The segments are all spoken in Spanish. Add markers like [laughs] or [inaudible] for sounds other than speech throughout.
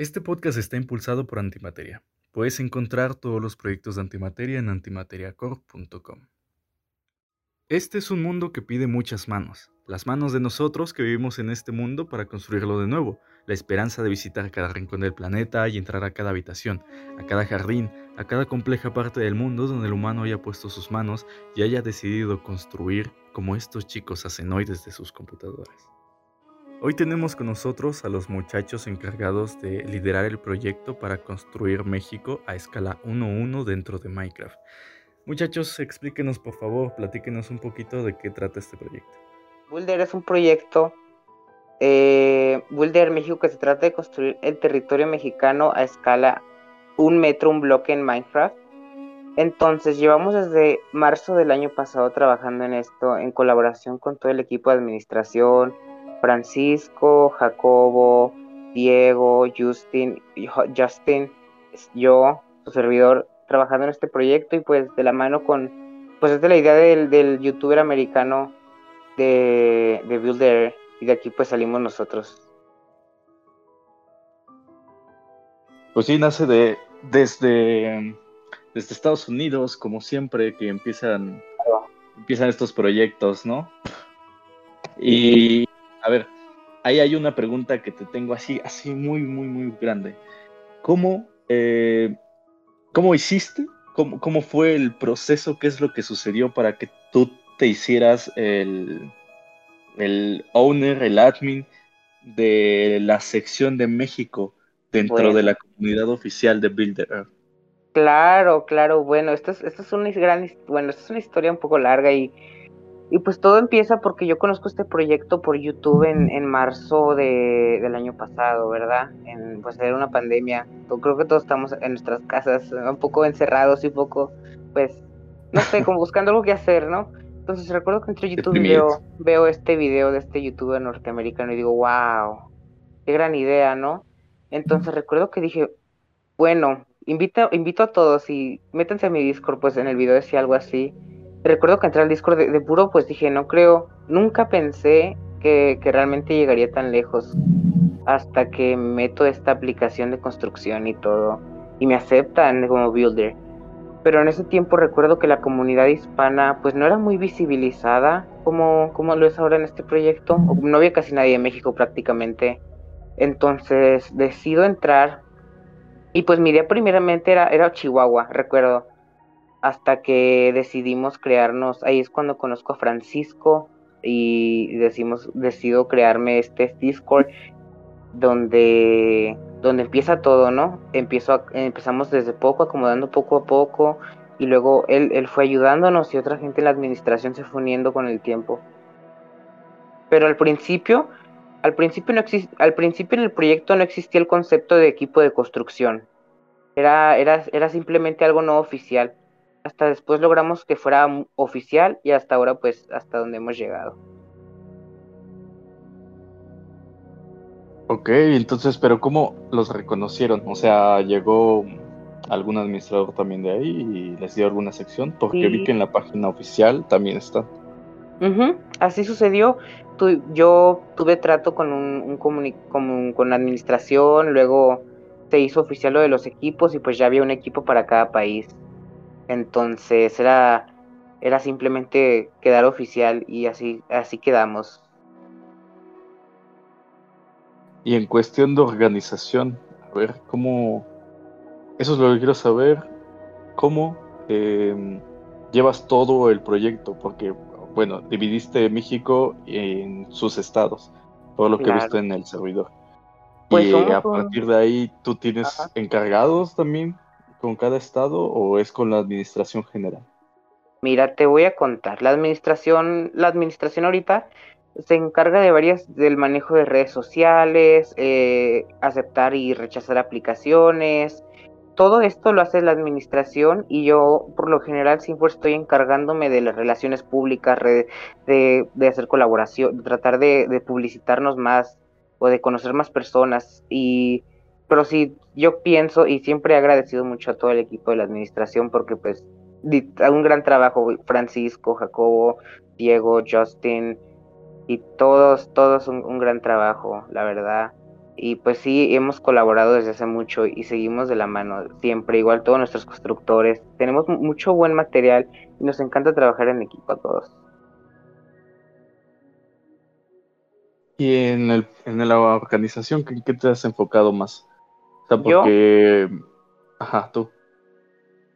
Este podcast está impulsado por Antimateria. Puedes encontrar todos los proyectos de Antimateria en antimateriacorp.com. Este es un mundo que pide muchas manos, las manos de nosotros que vivimos en este mundo para construirlo de nuevo, la esperanza de visitar cada rincón del planeta y entrar a cada habitación, a cada jardín, a cada compleja parte del mundo donde el humano haya puesto sus manos y haya decidido construir como estos chicos hacen hoy desde sus computadoras. Hoy tenemos con nosotros a los muchachos encargados de liderar el proyecto para construir México a escala 1-1 dentro de Minecraft. Muchachos, explíquenos por favor, platíquenos un poquito de qué trata este proyecto. Builder es un proyecto, eh, México, que se trata de construir el territorio mexicano a escala un metro, un bloque en Minecraft. Entonces, llevamos desde marzo del año pasado trabajando en esto, en colaboración con todo el equipo de administración, Francisco, Jacobo, Diego, Justin, Justin, yo, su servidor, trabajando en este proyecto y pues de la mano con, pues es de la idea del, youtuber americano de, de Builder y de aquí pues salimos nosotros. Pues sí, nace de desde, desde Estados Unidos, como siempre, que empiezan, empiezan estos proyectos, ¿no? Y a ver, ahí hay una pregunta que te tengo así, así muy, muy, muy grande. ¿Cómo, eh, cómo hiciste? ¿Cómo, ¿Cómo fue el proceso? ¿Qué es lo que sucedió para que tú te hicieras el, el owner, el admin de la sección de México dentro de la comunidad oficial de Builder Earth? Claro, claro, bueno, esto es, esto es una gran, bueno, esto es una historia un poco larga y y pues todo empieza porque yo conozco este proyecto por YouTube en, en marzo de, del año pasado, ¿verdad? En, pues era una pandemia. Creo que todos estamos en nuestras casas, un poco encerrados y un poco, pues, no sé, como buscando algo que hacer, ¿no? Entonces recuerdo que entre YouTube veo, veo este video de este youtuber norteamericano y digo, wow, qué gran idea, ¿no? Entonces recuerdo que dije, bueno, invito, invito a todos y métanse a mi Discord, pues en el video decía algo así recuerdo que entré al Discord de, puro, pues dije, no creo, nunca pensé que, realmente llegaría tan lejos hasta que meto esta aplicación de construcción y todo, y me aceptan como builder. Pero en ese tiempo recuerdo que la comunidad hispana pues no era muy visibilizada como, como lo es ahora en este proyecto. No había casi nadie en México prácticamente. Entonces decido entrar y pues mi idea primeramente era, era Chihuahua, recuerdo hasta que decidimos crearnos, ahí es cuando conozco a Francisco y decimos, decido crearme este Discord donde, donde empieza todo, ¿no? Empiezo empezamos desde poco, acomodando poco a poco y luego él, él fue ayudándonos y otra gente en la administración se fue uniendo con el tiempo. Pero al principio, al principio, no al principio en el proyecto no existía el concepto de equipo de construcción. Era, era, era simplemente algo no oficial hasta después logramos que fuera oficial y hasta ahora pues hasta donde hemos llegado. Ok, entonces, pero ¿cómo los reconocieron? O sea, llegó algún administrador también de ahí y les dio alguna sección, porque vi que en la página oficial también está. Así sucedió. yo tuve trato con un, con, con administración, luego se hizo oficial lo de los equipos y pues ya había un equipo para cada país. Entonces era, era simplemente quedar oficial y así, así quedamos. Y en cuestión de organización, a ver, ¿cómo... Eso es lo que quiero saber, ¿cómo em, llevas todo el proyecto? Porque, bueno, dividiste México en sus estados, todo lo que he visto en el servidor. Pues y a partir de ahí, ¿tú tienes encargados también con cada estado o es con la administración general? Mira, te voy a contar. La administración, la administración ahorita se encarga de varias del manejo de redes sociales, eh, aceptar y rechazar aplicaciones. Todo esto lo hace la administración y yo por lo general siempre estoy encargándome de las relaciones públicas, de, de hacer colaboración, de tratar de, de publicitarnos más o de conocer más personas y pero sí, yo pienso y siempre he agradecido mucho a todo el equipo de la administración porque pues un gran trabajo, Francisco, Jacobo, Diego, Justin y todos, todos un, gran trabajo, la verdad. y pues sí, hemos colaborado desde hace mucho y seguimos de la mano siempre, igual todos nuestros constructores. Tenemos mucho buen material y nos encanta trabajar en equipo a todos. Y en, el, en la organización, ¿qué, qué te has enfocado más? Sea, porque... Ajá, tú.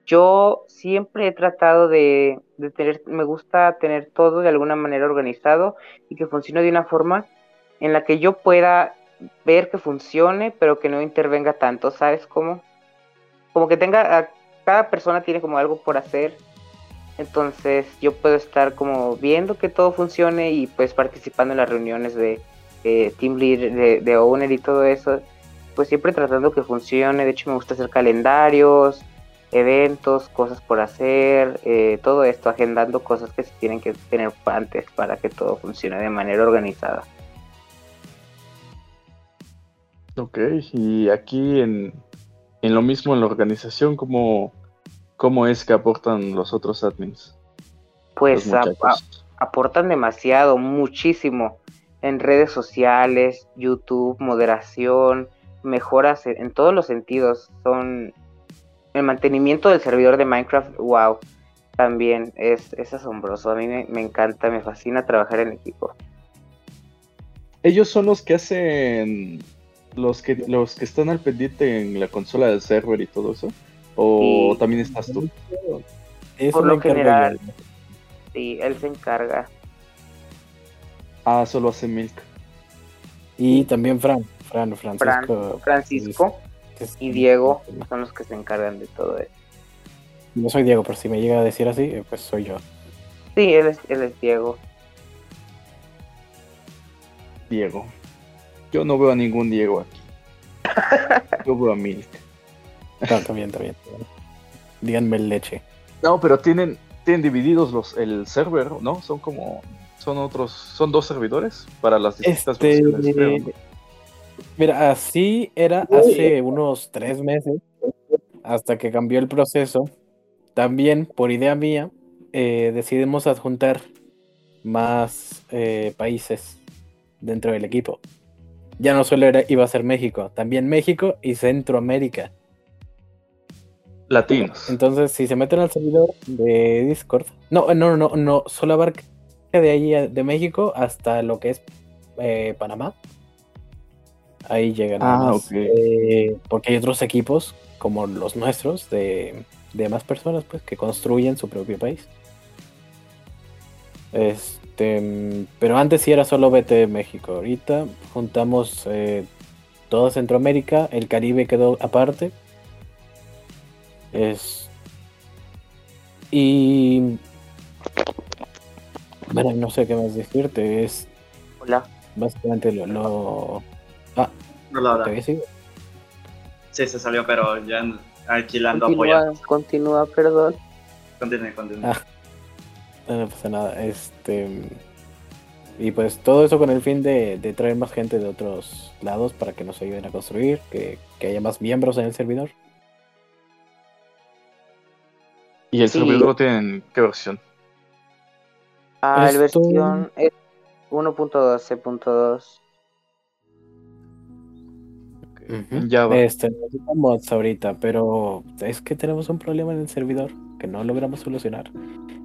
Yo siempre he tratado de, de, tener, me gusta tener todo de alguna manera organizado y que funcione de una forma en la que yo pueda ver que funcione, pero que no intervenga tanto, ¿sabes cómo? Como que tenga, cada persona tiene como algo por hacer, entonces yo puedo estar como viendo que todo funcione y pues participando en las reuniones de, Team Leader, de, de Owner y todo eso, pues siempre tratando que funcione, de hecho me gusta hacer calendarios, eventos, cosas por hacer, eh, todo esto, agendando cosas que se tienen que tener antes para que todo funcione de manera organizada. Ok, y aquí en, lo mismo en la organización, ¿cómo, ¿cómo es que aportan los otros admins? Pues aportan demasiado, muchísimo, en redes sociales, YouTube, moderación, mejoras en, todos los sentidos. Son el mantenimiento del servidor de Minecraft, wow, también es, es asombroso. A mí me, me encanta, me fascina trabajar en equipo. Ellos son los que hacen los que los que están al pendiente en la consola del server y todo eso? ¿O también estás tú? Por lo general, sí, él se encarga. Ah, solo hace Milk. Y también Fran, Fran, Francisco. Y Diego son los que se encargan de todo eso. No soy Diego, pero si me llega a decir así, eh, pues soy yo. Sí, él es, él es Diego. Diego. Yo no veo a ningún Diego aquí. [laughs] Yo veo a Milk. No, también, también. Díganme el leche. No, pero tienen, tienen divididos los, el server, ¿no? Son como. Son otros. Son dos servidores para las distintas este... Mira, así era hace unos tres meses. Hasta que cambió el proceso. También, por idea mía, eh, decidimos adjuntar más eh, países dentro del equipo ya no solo iba a ser México, también México y Centroamérica. Latinos. Entonces, si se meten al servidor de Discord, no, no, no, no, solo abarca de ahí de México hasta lo que es eh, Panamá. Ahí llegan. Ah, más, eh, porque hay otros equipos como los nuestros de, de más personas pues que construyen su propio país. Es, este, pero antes sí era solo BT México. Ahorita juntamos eh, toda Centroamérica, el Caribe quedó aparte. Es. Y. Bueno, no sé qué más decirte. Es. Hola. Básicamente lo. lo... Ah, Hola, Sí, se salió, pero ya aquí la ando apoyando. Continúa, perdón. Continúe, continúe. Ah. No, pasa nada. Este. Y pues todo eso con el fin de, traer más gente de otros lados para que nos ayuden a construir, que, haya más miembros en el servidor. ¿Y el servidor tiene qué versión? Ah, la versión es 1.12.2. Ya va. Este, necesitamos mods ahorita, pero es que tenemos un problema en el servidor que no logramos solucionar.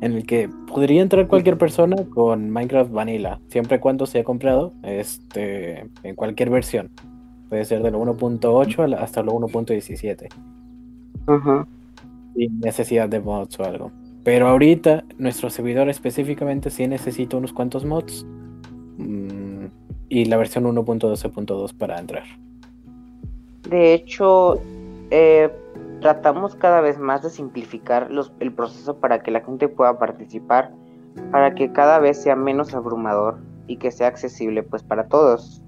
En el que podría entrar cualquier persona con Minecraft Vanilla, siempre y cuando sea comprado este, en cualquier versión. Puede ser de lo 1.8 hasta lo 1.17. Sin necesidad de mods o algo. Pero ahorita nuestro servidor específicamente sí necesita unos cuantos mods. Mm, y la versión 1.12.2 para entrar. De hecho, eh, tratamos cada vez más de simplificar el proceso para que la gente pueda participar, para que cada vez sea menos abrumador y que sea accesible pues para todos.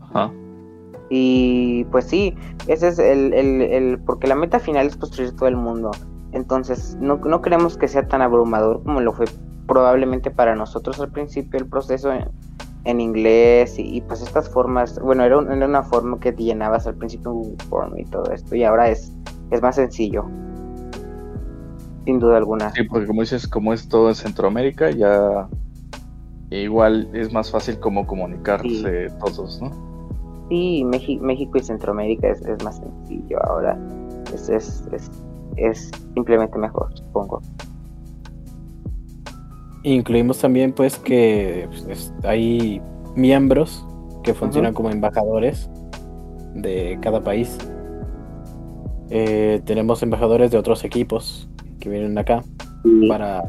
Ajá. Y pues sí, ese es el, el, porque la meta final es construir todo el mundo. Entonces no, no queremos que sea tan abrumador como lo fue probablemente para nosotros al principio el proceso en inglés y, pues estas formas, bueno, era, una forma que te llenabas al principio un Form y todo esto y ahora es, es más sencillo. Sin duda alguna. Sí, porque como dices, como es todo en Centroamérica, ya igual es más fácil como comunicarse todos, ¿no? Sí, México y Centroamérica es, es más sencillo ahora. Es, es, es, es simplemente mejor, supongo. Incluimos también pues que pues, hay miembros que funcionan como embajadores de cada país. Eh, tenemos embajadores de otros equipos que vienen acá para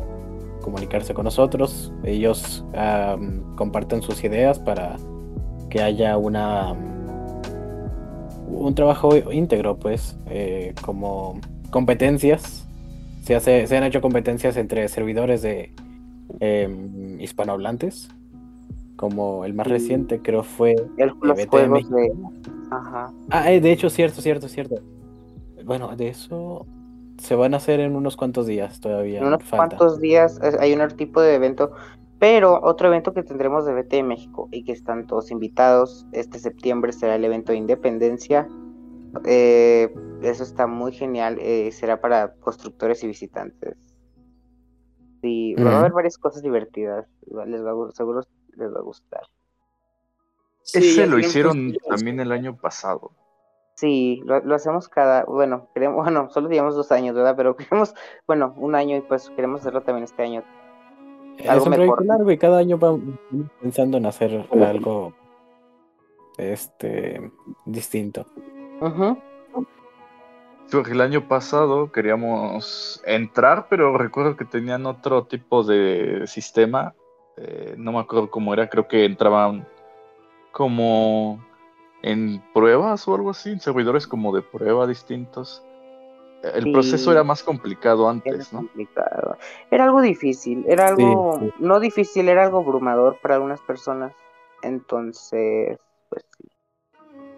comunicarse con nosotros. Ellos comparten sus ideas para que haya una un trabajo íntegro, pues, eh, como competencias. Se, hace, se han hecho competencias entre servidores de em, hispanohablantes, como el más reciente creo fue el, los de... Ajá. Ah, eh, de hecho, cierto, cierto, cierto. Bueno, de eso se van a hacer en unos cuantos días todavía. En unos cuantos días hay un tipo de evento, pero otro evento que tendremos de BT México y que están todos invitados este septiembre será el evento de Independencia. Eh, eso está muy genial, eh, será para constructores y visitantes. Sí, va a haber varias cosas divertidas, les va, seguro les va a gustar. Ese lo hicieron también el año pasado. Sí, lo, hacemos cada, bueno, queremos, [laughs] bueno, solo llevamos dos años, ¿verdad? Pero queremos, bueno, un año y pues queremos hacerlo también este año. Algo es un mejor. largo y cada año vamos pensando en hacer algo este distinto. Porque el año pasado queríamos entrar, pero recuerdo que tenían otro tipo de sistema. Eh, no me acuerdo cómo era, creo que entraban como en pruebas o algo así, en servidores como de prueba distintos. El proceso era más complicado antes, ¿no? Era algo difícil, era algo, no difícil, era algo abrumador para algunas personas. Entonces, pues sí.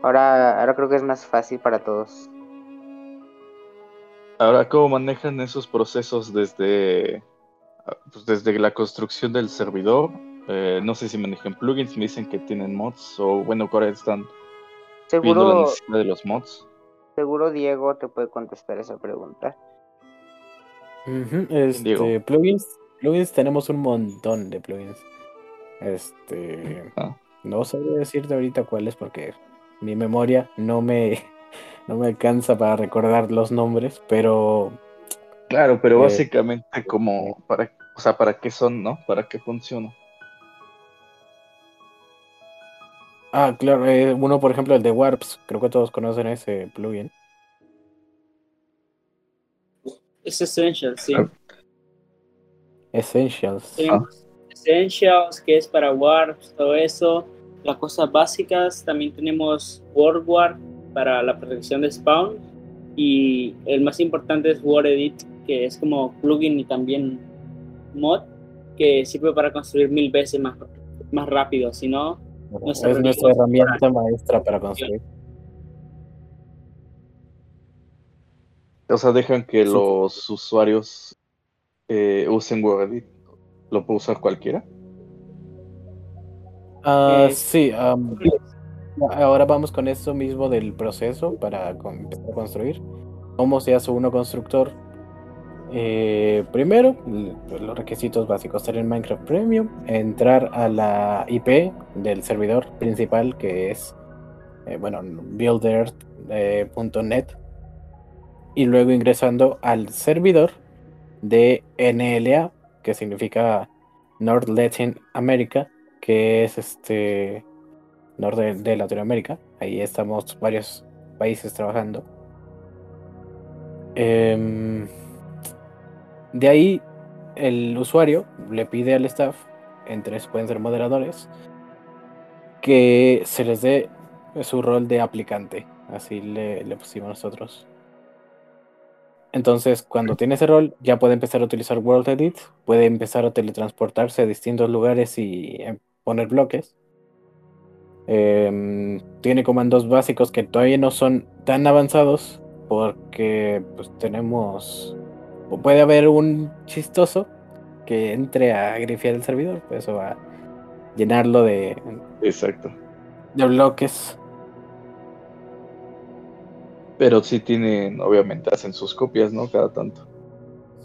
Ahora, ahora creo que es más fácil para todos. Ahora, ¿cómo manejan esos procesos desde, pues desde la construcción del servidor? Eh, no sé si manejan plugins, me dicen que tienen mods, o bueno, ahora están Seguro, de los mods. Seguro Diego te puede contestar esa pregunta. este, plugins, plugins tenemos un montón de plugins. Este, ah. no sabría decirte ahorita cuáles porque mi memoria no me no me alcanza para recordar los nombres, pero claro, pero eh, básicamente como para, o sea, para qué son, ¿no? Para qué funcionan. Ah, claro, eh, uno por ejemplo el de Warps, creo que todos conocen ese plugin. Es Essentials, sí. Essentials. Ah. Essentials, que es para Warps, todo eso. Las cosas básicas, también tenemos WordWarp para la protección de spawn. Y el más importante es WordEdit, que es como plugin y también mod, que sirve para construir mil veces más, más rápido. Si no, es nuestra herramienta maestra para construir. O sea, dejan que los usuarios eh, usen WordEdit. ¿Lo puede usar cualquiera? Ah, sí. Ahora vamos con eso mismo del proceso para construir. ¿Cómo se hace uno constructor? Eh, primero, los requisitos básicos ser en Minecraft Premium, entrar a la IP del servidor principal que es, eh, bueno, builder.net eh, y luego ingresando al servidor de NLA, que significa North Latin America, que es este norte de Latinoamérica. Ahí estamos varios países trabajando. Eh, de ahí el usuario le pide al staff, entre pueden ser moderadores, que se les dé su rol de aplicante. Así le, pusimos nosotros. Entonces, cuando tiene ese rol, ya puede empezar a utilizar World Edit, puede empezar a teletransportarse a distintos lugares y eh, poner bloques. Em, tiene comandos básicos que todavía no son tan avanzados porque pues, tenemos puede haber un chistoso que entre a grifiar el servidor, pues eso va a llenarlo de. Exacto. De bloques. Pero sí tienen, obviamente, hacen sus copias, ¿no? Cada tanto.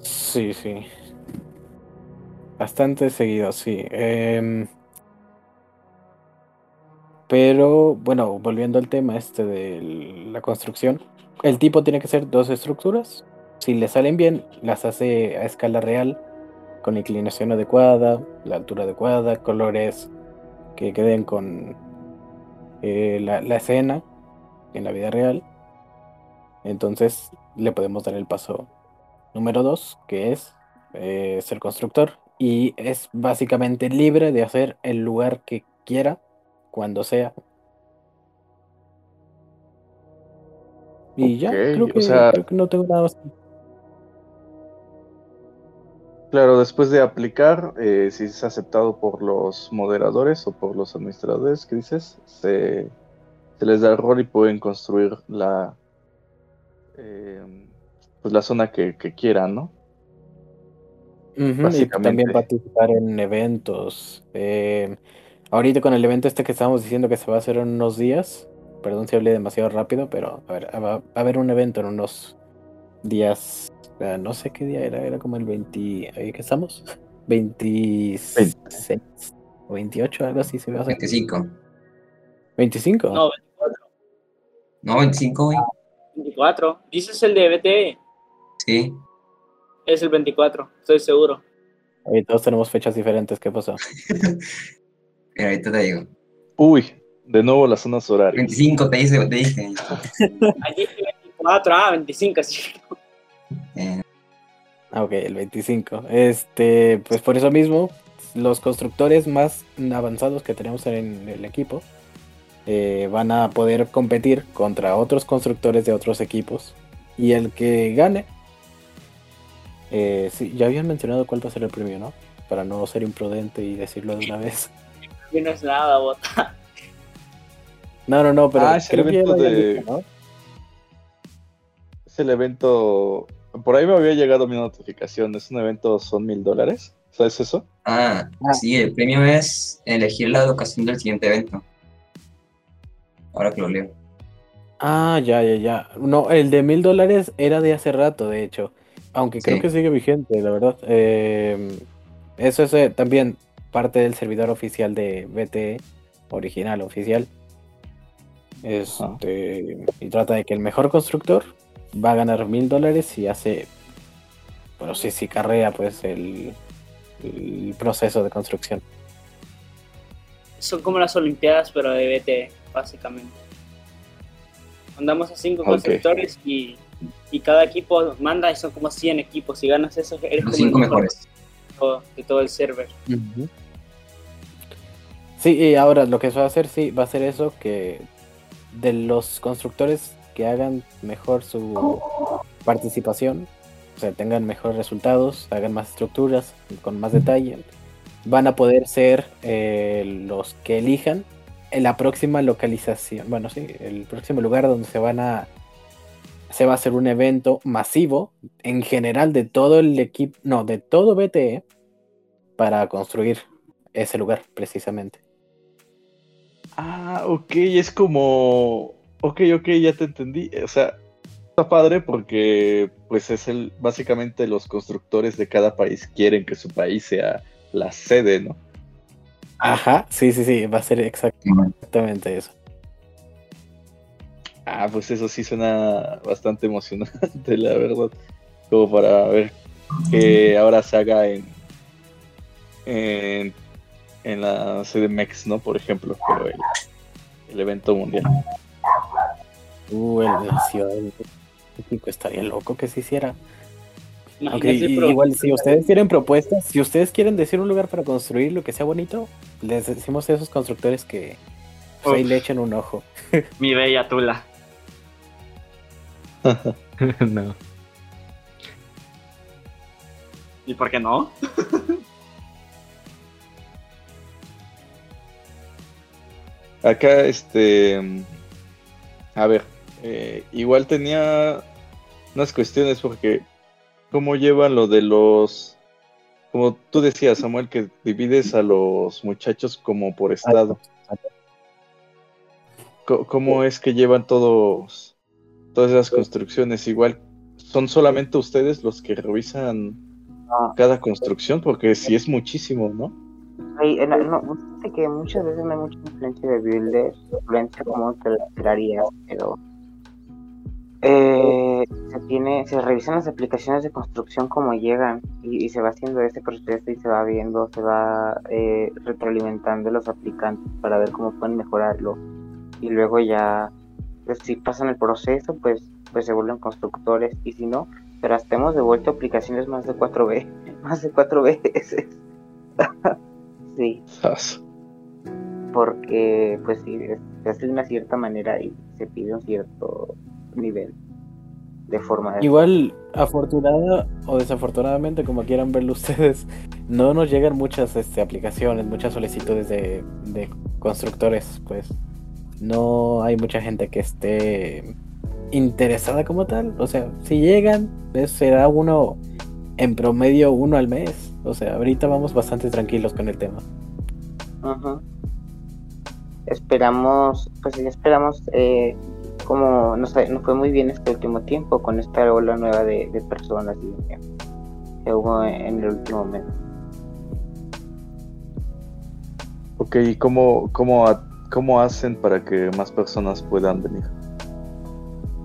Sí, sí. Bastante seguido, sí. Em, pero bueno, volviendo al tema este de la construcción, el tipo tiene que ser dos estructuras. Si le salen bien, las hace a escala real, con inclinación adecuada, la altura adecuada, colores que queden con eh, la, la escena en la vida real. Entonces le podemos dar el paso número dos, que es eh, ser constructor. Y es básicamente libre de hacer el lugar que quiera, cuando sea. Y ya, creo o que, sea- creo que no tengo nada más. Claro, después de aplicar, eh, si es aceptado por los moderadores o por los administradores, ¿qué dices? Se, se les da el rol y pueden construir la, eh, pues la zona que, que quieran, ¿no? Ujú, y también participar en eventos. Eh, ahorita con el evento este que estábamos diciendo que se va a hacer en unos días, perdón si hablé demasiado rápido, pero a ver, va, va a haber un evento en unos días, eh, no sé qué día era, era como el 20, ¿ahí que estamos? 26 o 28, algo así se va a hacer. 25. 25. No, 24. No, 25, güey. 24. Dices el de BTE. Sí. Es el 24, estoy seguro. Oye, todos tenemos fechas diferentes, ¿qué pasó? [laughs] Pero ahorita te digo. Uy, de nuevo las zonas horarias. 25 te dice, te dije. Allí 24, ah, 25, sí. Eh, Ah, ok, el 25. Este, pues por eso mismo, los constructores más avanzados que tenemos en el equipo eh, van a poder competir contra otros constructores de otros equipos. Y el que gane, eh, sí, ya habían mencionado cuál va a ser el premio, ¿no? Para no ser imprudente y decirlo de una vez. Aquí no es nada, bota. No, no, no, pero Ah, es el creo que ya lo evento habían de- dicho, ¿no? Es el evento, por ahí me había llegado mi notificación, es un evento, son mil dólares, ¿sabes eso? ah, Ah. sí, el premio es elegir la ocasión del siguiente evento. Ahora que lo leo. Ah, ya, ya, ya. No, el de mil dólares era de hace rato, de hecho. Aunque creo Sí. que sigue vigente, la verdad. Eh, eso es eh, también parte del servidor oficial de BTE, original, oficial. Este, y trata de que el mejor constructor va a ganar mil dólares si hace, bueno, si, si carrea pues el, el proceso de construcción. Son como las Olimpiadas, pero de BTE, básicamente. Mandamos a cinco constructores y, y cada equipo manda y son como 100 equipos. Si ganas eso, eres Los como cinco mejor mejores. de todo- de todo el server. Sí, y ahora lo que se va a hacer, sí, va a ser eso, que de los constructores que hagan mejor su participación, o sea, tengan mejores resultados, hagan más estructuras, con más detalle, van a poder ser eh, los que elijan en la próxima localización, bueno, sí, el próximo lugar donde se van a, se va a hacer un evento masivo, en general de todo el equipo, no, de todo BTE, para construir ese lugar precisamente. Ah, ok, es como, ok, ok, ya te entendí, o sea, está padre porque pues es el, básicamente los constructores de cada país quieren que su país sea la sede, ¿no? Ajá, sí, sí, sí, va a ser exactamente eso. Ah, pues eso sí suena bastante emocionante, la verdad. Como para ver que ahora se haga en, en, en la CDMX, ¿no? Por ejemplo, pero el, el evento mundial. Uh, el de la Ciudad de México estaría loco que se hiciera. Ok, Imagínate, y- pero- igual si ustedes tienen propuestas, si ustedes quieren decir un lugar para construir lo que sea bonito, les decimos a esos constructores que pues, ahí le echen un ojo. [laughs] Mi bella Tula. [laughs] no. ¿Y por qué no? [laughs] Acá, este. A ver, eh, igual tenía unas cuestiones porque. ¿Cómo llevan lo de los. Como tú decías, Samuel, que divides a los muchachos como por estado. ¿Cómo es que llevan todos todas esas construcciones? Igual, ¿son solamente ustedes los que revisan No. cada construcción? Porque si es muchísimo, ¿no? Hay- no, no, fíjate que muchas veces no hay mucha influencia de builders, influencia como te la esperarías, pero eh, se tiene, se revisan las aplicaciones de construcción como llegan y, se va haciendo ese proceso y se va viendo, se va eh, retroalimentando los aplicantes para ver cómo pueden mejorarlo y luego ya, pues si pasan el proceso, pues, pues se vuelven constructores y si no, pero hasta hemos devuelto aplicaciones más de cuatro veces, [laughs] más de cuatro veces. [laughs] sí Sas. porque pues sí, es- se hace de una cierta manera y se pide un cierto nivel de forma de Igual, afortunada o desafortunadamente, como quieran verlo [laughs] ustedes, no nos llegan muchas este, aplicaciones, muchas solicitudes de, de constructores, pues no hay mucha gente que esté interesada como tal. O sea, si llegan, pues, será uno en promedio uno al mes. O sea, ahorita vamos bastante tranquilos con el tema. Ujú. esperamos pues ya esperamos eh, como nos, nos fue muy bien este último tiempo con esta ola nueva de, de personas y que, que hubo en el último mes Ok, ¿y cómo, cómo, cómo hacen para que más personas puedan venir?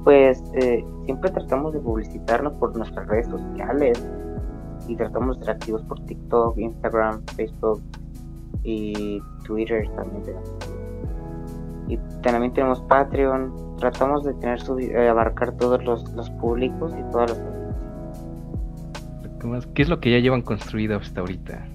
pues eh, siempre tratamos de publicitarnos por nuestras redes sociales y tratamos de ser activos por TikTok, Instagram, Facebook y Twitter también tenemos. Y también tenemos Patreon. Tratamos de tener su, eh, abarcar todos los, los públicos y todas las ¿Qué más- ¿Qué es lo que ya llevan construido hasta ahorita?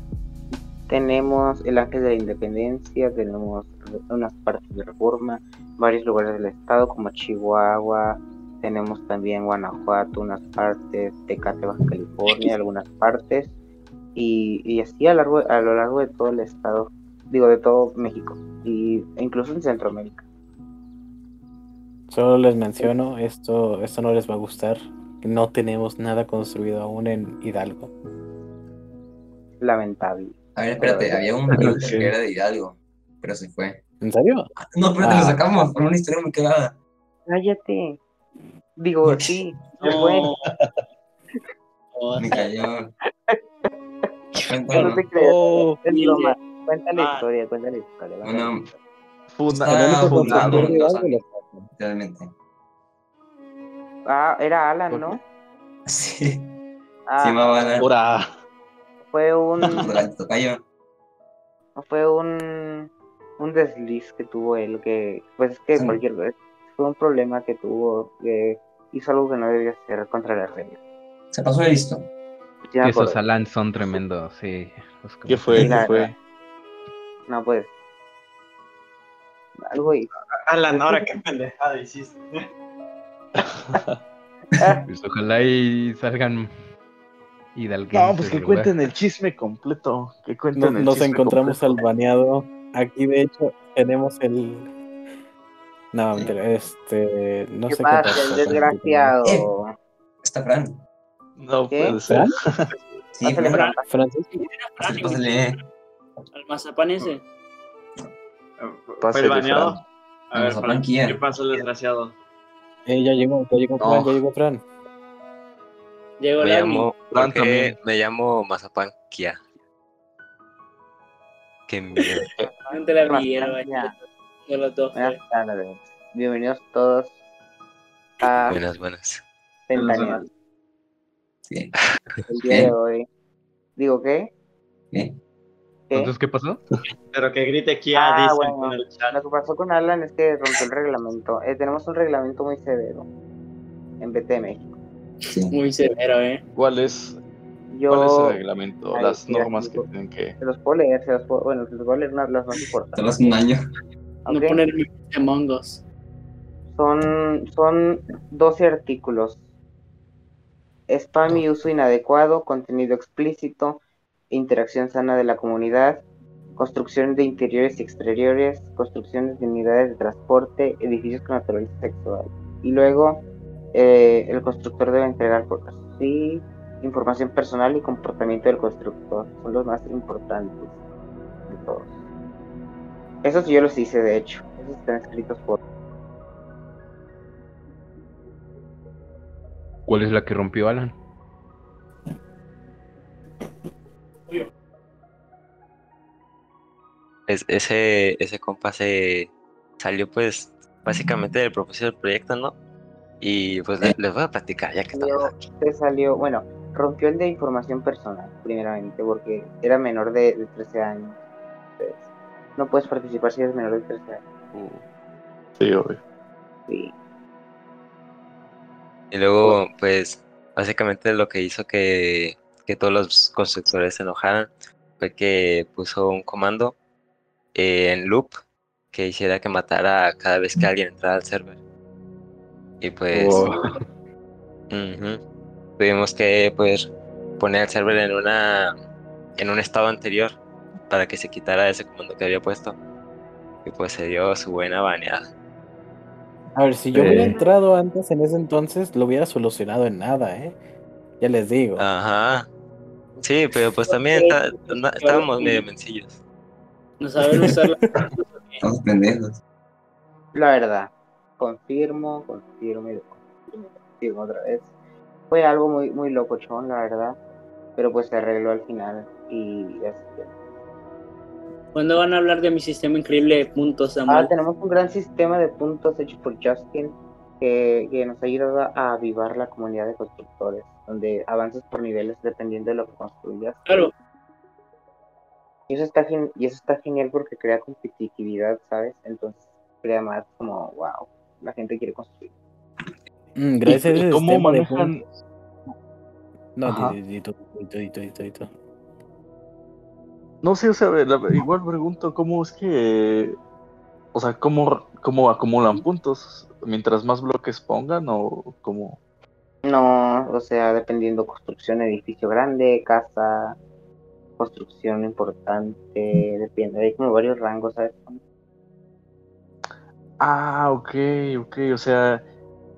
Tenemos el Ángel de la Independencia, tenemos unas partes de Reforma, varios lugares del estado como Chihuahua, tenemos también Guanajuato, unas partes, Tecate, Baja California, algunas partes, y, y así a, largo, a lo largo de todo el estado, digo, de todo México, y, e incluso en Centroamérica. Solo les menciono, esto, esto no les va a gustar. No tenemos nada construido aún en Hidalgo. Lamentable. A ver, espérate, había un que era de Hidalgo, pero se fue. ¿En serio? No, pero te Ah. lo sacamos por una historia muy cagada. Cállate. Digo, sí, se fue. No. O Me cayó. [laughs] No Cuéntalo. te creas, Oh, es broma. Cuenta la Ah. historia, cuenta la historia. Bueno, único fundado realmente. Ah, era Alan, ¿no? [laughs] Sí, se Ah, llamaba. Ahora, fue un [laughs] Tocayo. fue un un desliz que tuvo él que pues es que Sí. cualquier vez fue un problema que tuvo que hizo algo que no debía hacer contra las reglas Se pasó de listo. Ya Esos. Alan son tremendos, sí. los ¿qué fue? Sí, la- ¿Qué fue? no pues algo y Alan, ahora qué pendejada hiciste. [laughs] Pues ojalá y salgan hidalguenses. No, pues que cuenten el chisme completo. Que cuenten No- el nos chisme encontramos completo. al baneado. Aquí de hecho tenemos el. No, este. No qué sé pasa pasó el con desgraciado Está Fran. No ¿Qué? puede ser. Sí, Fran. Fran. Francisco. Pásale, pásale. al mazapán ese. ¿Fue Pásale, el? Fran. A ver, Fran. ¿qué pasó el desgraciado? Eh, ya llegó, ya llegó No. Fran, ya llegó Fran. Llegó Me el llamo, Fran también. me llamo Mazapán Kia. Qué miedo. La vi, Los dos. fue. buenas tardes bienvenidos todos a Buenas, buenas. Centennial Sí. el día de hoy digo qué ¿Qué? ¿Qué? Entonces, ¿qué pasó? Pero que grite Kia, Ah, dicen bueno. con el chat. Lo que pasó con Alan es que rompió el reglamento. Eh, tenemos un reglamento muy severo en BT México. Sí. Muy severo, ¿eh? ¿Cuál es, Yo ¿Cuál es el reglamento? Ay, Las normas que tienen que. se los puedo leer, se los puedo, bueno, se los voy a leer unas las más importantes. Solo hace un año. No ¿ok? poner de mongos. Son, son 12 artículos. Spam y uso inadecuado, contenido explícito, interacción sana de la comunidad, construcción de interiores y exteriores, construcciones de unidades de transporte, edificios con naturaleza sexual. Y luego, eh, el constructor debe entregar por sí información personal y comportamiento del constructor. Son los más importantes de todos. Esos yo los hice, de hecho. Esos están escritos por. ¿Cuál es la que rompió Alan? Es, ese, ese compa se salió pues básicamente del propósito del proyecto, ¿no? Y pues les, voy a platicar ya que estamos. Se salió, bueno, rompió el de información personal, primeramente, porque era menor de, de 13 años. Entonces, no puedes participar si eres menor de 13 años. Sí, obvio. Sí. Y luego, pues, básicamente lo que hizo que, que todos los constructores se enojaran fue que puso un comando eh, en loop que hiciera que matara cada vez que alguien entrara al server. Y pues Wow. tuvimos que pues poner el server en una en un estado anterior para que se quitara ese comando que había puesto. Y pues se dio su buena baneada. A ver, si yo hubiera entrado antes en ese entonces, lo hubiera solucionado en nada, ¿eh? Ya les digo. Ajá. Sí, pero pues también estábamos medio mencillos. No saben usar la... [laughs] Estamos pendejos. La verdad, confirmo, confirmo y confirmo, confirmo otra vez. Fue algo muy, muy locochón, la verdad. Pero pues se arregló al final y ya se. ¿Cuándo van a hablar de mi sistema increíble de puntos, Ah, Samuel? tenemos un gran sistema de puntos hecho por Justin que, que nos ayuda a avivar la comunidad de constructores, donde avanzas por niveles dependiendo de lo que construyas. Claro, Y eso está, gen- y eso está genial porque crea competitividad, ¿sabes? Entonces crea más como, wow, la gente quiere construir. Mm, gracias a ¿Y ese cómo manejan? No, Ajá. di- di- di No sé, o sea, la- igual pregunto cómo es que, o sea, cómo, cómo acumulan puntos, mientras más bloques pongan o cómo. No, o sea, dependiendo construcción, edificio grande, casa, construcción importante, depende, hay como varios rangos, ¿sabes? Ah, ok, ok, o sea,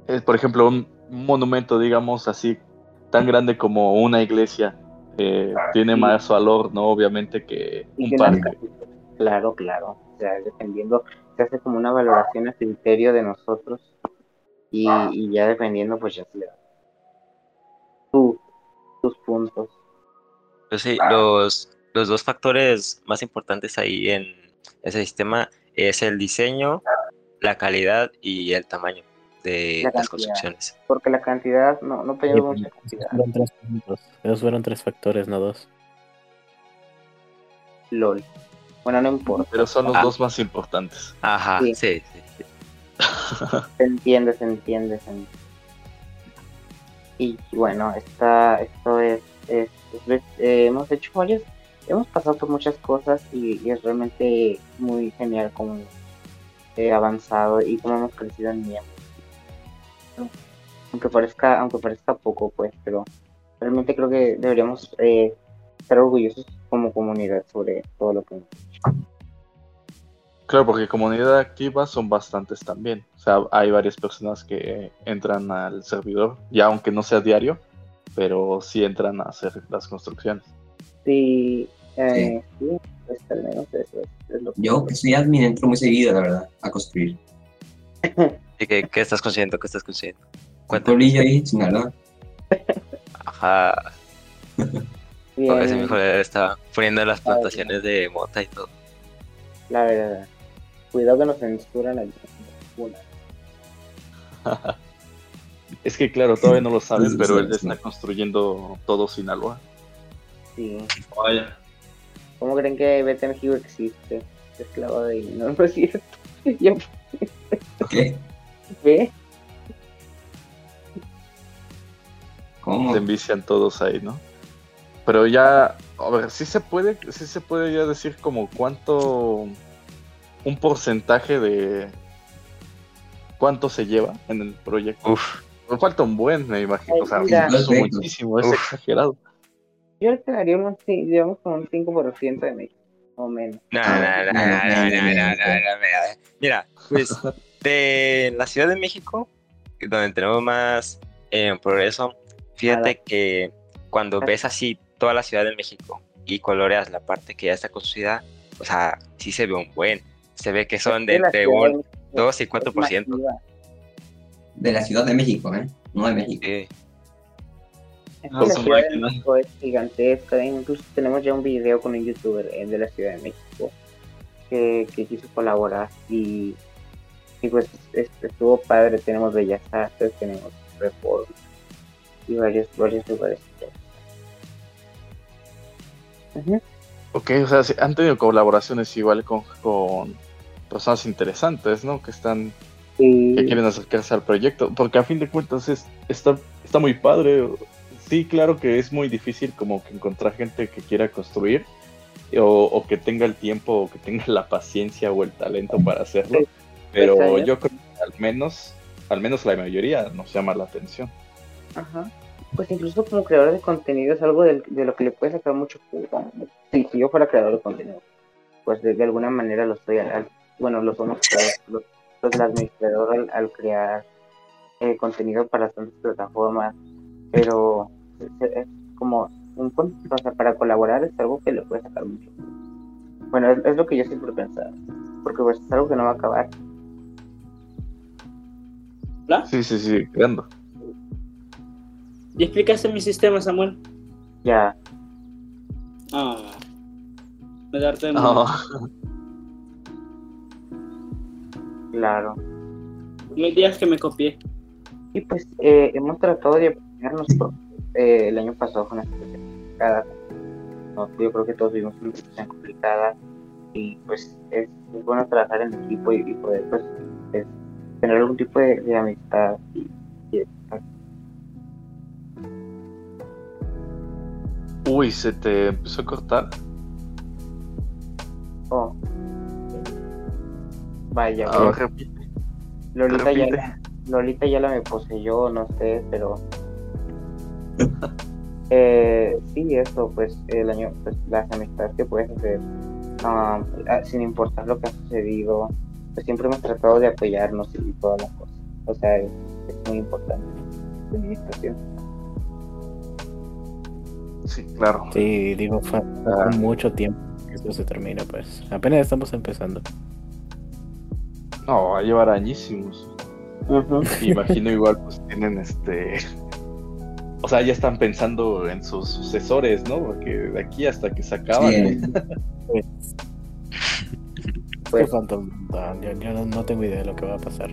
es, por ejemplo, un, un monumento, digamos así, tan grande como una iglesia, eh, tiene Sí. más valor, ¿no? Obviamente que un parque. Claro, claro. O sea, dependiendo, se hace como una valoración a criterio de nosotros y, y ya dependiendo, pues ya se le da tu- tus puntos. Pues sí, los, los dos factores más importantes ahí en ese sistema es el diseño, la calidad y el tamaño de La las construcciones. Porque la cantidad, no, no pedimos mucha cantidad. Fueron tres puntos. Esos fueron tres factores, no dos. LOL. Bueno, no importa. Pero son los Ah. dos más importantes. Ajá, Sí. sí, sí. sí. [laughs] Se entiende, se entiende, se entiende. Y bueno, esta, esto es, es- es- eh, hemos hecho varias, hemos pasado por muchas cosas y, y es realmente muy genial como he avanzado y cómo hemos crecido en miembros. Aunque parezca, aunque parezca poco, pues, pero realmente creo que deberíamos eh, estar orgullosos como comunidad sobre todo lo que hemos Claro, porque comunidad activa son bastantes también. O sea, hay varias personas que entran al servidor, ya aunque no sea diario, pero sí entran a hacer las construcciones. Sí, eh, sí, pues al menos eso es, es lo que Yo, que soy admin, entro muy seguido, la verdad, a construir. [laughs] ¿Y qué, qué estás consiguiendo? ¿Qué estás consiguiendo? Un Cuéntame. pueblillo ahí, Sinaloa. Ajá. [laughs] Bien, Ese mijo estaba poniendo las plantaciones de mota y todo. la verdad. Cuidado que nos censuran aquí. Una. [laughs] Es que claro, todavía no lo saben, pero él está construyendo todo Sinaloa. Sí. Vaya. ¿Cómo creen que Beta México existe? Esclavo de no, no es cierto. [laughs] ¿Qué? Ve. ¿Cómo? Se envician todos ahí, ¿no? Pero ya, a ver, sí se puede, sí se puede ya decir como cuánto, un porcentaje de cuánto se lleva en el proyecto. Uf, Me falta un buen, me imagino. O sea, Mira. es muchísimo, es Uf. exagerado. Yo le daría un, ci- digamos como un 5% de México, o menos. no, no, Ah, no, no, no, no, no, no, no, no, no, no, no. no, mira, Mira, pues de la Ciudad de México, donde tenemos más eh, progreso, fíjate que cuando ves así toda la Ciudad de México y coloreas la parte que ya está construida, o sea, sí se ve un buen. Se ve que son de entre un México, 2 y es 4%. masiva. De la Ciudad de México, ¿eh? No de México. Sí. Es No, que la Ciudad de máquina. México es gigantesca. ¿eh? Incluso tenemos ya un video con un youtuber eh, de la Ciudad de México. que, que quiso colaborar y, y pues es- estuvo padre, tenemos Bellas Artes, tenemos Reforma y varios, varios lugares. Ujú. Ok, o sea, sí, han tenido colaboraciones igual con, con personas interesantes, ¿no? Que están, Y que quieren acercarse al proyecto, porque a fin de cuentas es, está, está muy padre. Sí, claro que es muy difícil como que encontrar gente que quiera construir o, o que tenga el tiempo o que tenga [laughs] la paciencia o el talento para hacerlo, pero Pues, yo creo que al menos, al menos la mayoría nos llama la atención. Ajá. Pues incluso como creador de contenido es algo de, lo que le puede sacar mucho jugo. Si, si yo fuera creador de contenido, pues de, de alguna manera lo estoy al, al- bueno, lo somos los, los- el administrador al, al crear eh, contenido para tantas plataformas, pero es, es como un o sea, para colaborar es algo que le puede sacar mucho. Bueno, es, es lo que yo siempre he pensado, porque pues es algo que no va a acabar. ¿Hola? Sí, sí, sí, creando. ¿Ya explicaste mi sistema, Samuel? Ya, Ah. Me darte Oh, claro. Me digas que me copié. Y pues eh, hemos tratado de apoyarnos por- eh, el año pasado con una situación complicada. No, yo creo que todos vivimos una situación complicada y pues es, es bueno trabajar en equipo y, y poder pues es, tener algún tipo de, de amistad y, y- Uy, se te empezó a cortar. oh. Vaya, Ah, repite, Lolita repite. ya Lolita ya la me poseyó, no sé, pero [laughs] eh, sí, eso, pues el año, pues las amistades que puedes hacer, ah, sin importar lo que ha sucedido, pues siempre hemos tratado de apoyarnos y todas las cosas. O sea, es, es muy importante la administración. Sí, claro. Sí, digo, fue Ah. mucho tiempo que esto se termina, pues apenas estamos empezando. No, va a llevar añísimos. Imagino igual pues tienen este... O sea, ya están pensando en sus sucesores, ¿no? Porque de aquí hasta que se acaban. Sí. Pues montón, Yo, yo no, no tengo idea de lo que va a pasar.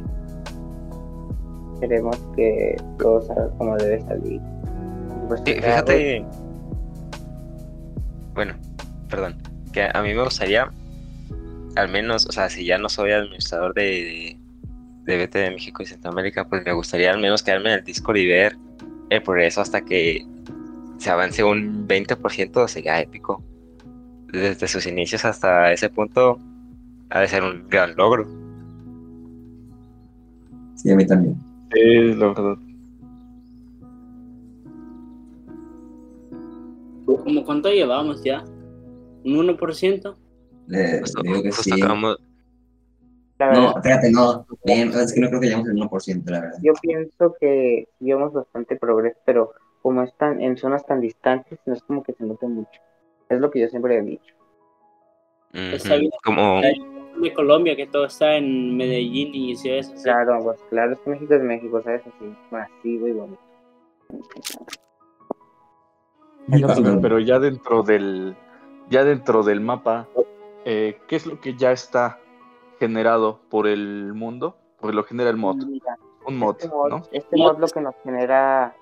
Queremos que todo salga como debe salir. Pues, Fí- Fíjate. Bueno, perdón. Que a mí me gustaría, al menos, o sea, si ya no soy administrador de, de, de BT de México y Centroamérica, pues me gustaría al menos quedarme en el Discord y ver el progreso hasta que se avance un 20%, sería épico. Desde sus inicios hasta ese punto, ha de ser un gran logro. Sí, a mí también. Sí, la verdad. ¿Cómo cuánto llevamos ya? ¿Un 1%? Le, Justo, le digo que justo sí. acabamos- La No, espérate, no. Bien, es que no creo que lleguemos al 1%, la verdad. yo pienso que llevamos bastante progreso, pero como están en zonas tan distantes, no es como que se note mucho. Es lo que yo siempre he dicho. Ujú, bien. Como, De Colombia, que todo está en Medellín y ciudades así. Claro, pues claro, es que México es México, ¿sabes? Así, masivo y bonito. Pero ya dentro del ya dentro del mapa, eh, ¿qué es lo que ya está generado por el mundo? Porque lo genera el mod, Mira, un mod, este mod, ¿no? este mod lo que nos genera